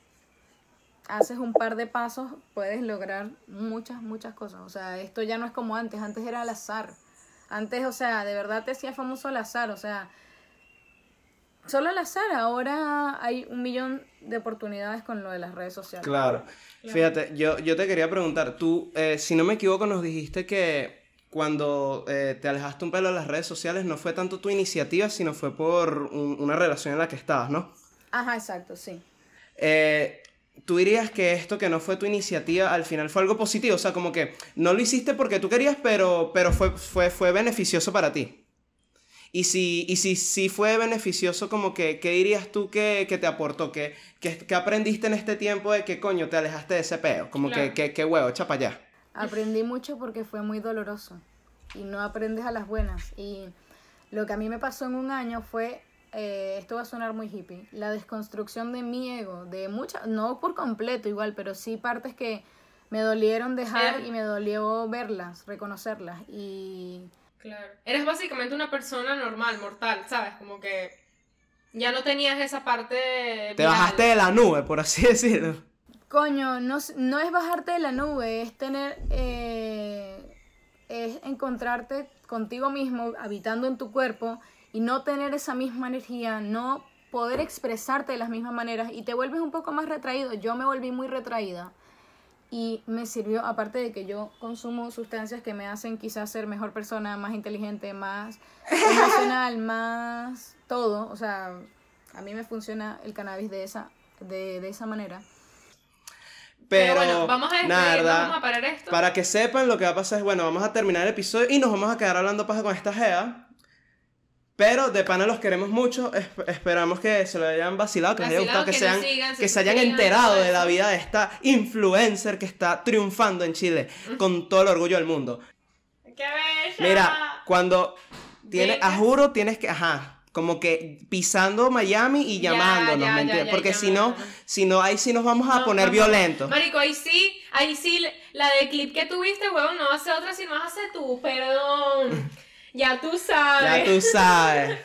haces un par de pasos, puedes lograr muchas, muchas cosas. O sea, esto ya no es como antes, antes era al azar. Antes, o sea, de verdad te hacía famoso al azar, o sea, solo al azar. Ahora hay un millón de oportunidades con lo de las redes sociales. Claro. Fíjate, yo, yo te quería preguntar, tú, eh, si no me equivoco, nos dijiste que cuando eh, te alejaste un pelo de las redes sociales no fue tanto tu iniciativa, sino fue por un- una relación en la que estabas, ¿no? Ajá, exacto, sí. Eh, tú dirías que esto que no fue tu iniciativa al final fue algo positivo, o sea, como que no lo hiciste porque tú querías, pero, pero fue, fue, fue beneficioso para ti. Y si, y si, si fue beneficioso, como que, ¿qué dirías tú que, que te aportó? ¿Qué, qué, qué aprendiste en este tiempo de que coño te alejaste de ese peo? Como Claro. que, que, que huevo, echa para allá. Aprendí mucho porque fue muy doloroso y no aprendes a las buenas. Y lo que a mí me pasó en un año fue, eh, esto va a sonar muy hippie, la desconstrucción de mi ego, de muchas, no por completo igual, pero sí partes que me dolieron dejar Eh. y me dolió verlas, reconocerlas. Y Claro. Eres básicamente una persona normal, mortal, ¿sabes? Como que ya no tenías esa parte. Te viral. bajaste de la nube, por así [laughs] decirlo. Coño, no, no es bajarte de la nube, es tener, eh, es encontrarte contigo mismo, habitando en tu cuerpo y no tener esa misma energía, no poder expresarte de las mismas maneras y te vuelves un poco más retraído. Yo me volví muy retraída y me sirvió, aparte de que yo consumo sustancias que me hacen quizás ser mejor persona, más inteligente, más emocional, [laughs] más todo, o sea, a mí me funciona el cannabis de esa, de, de esa manera. Pero, bueno, vamos a nada, vamos a parar esto. Para que sepan, lo que va a pasar es, bueno, vamos a terminar el episodio y nos vamos a quedar hablando paja con esta gea. Pero de pana los queremos mucho. esp- esperamos que se lo hayan vacilado, que les haya gustado, que, que se, nos hayan- sigan, que se hayan enterado de la vida de esta influencer que está triunfando en Chile con todo el orgullo del mundo. ¡Qué bella! Mira, cuando a Venga. juro, tienes que, ajá, como que pisando Miami y llamándonos, ya, ¿me ya, entiendes? ya, Porque si no, llamándonos. si no, ahí sí nos vamos a No, poner no, violentos. Marico, ahí sí, ahí sí, la de clip que tuviste, huevón, no ser otra, sino ser tú, perdón. [laughs] Ya tú sabes.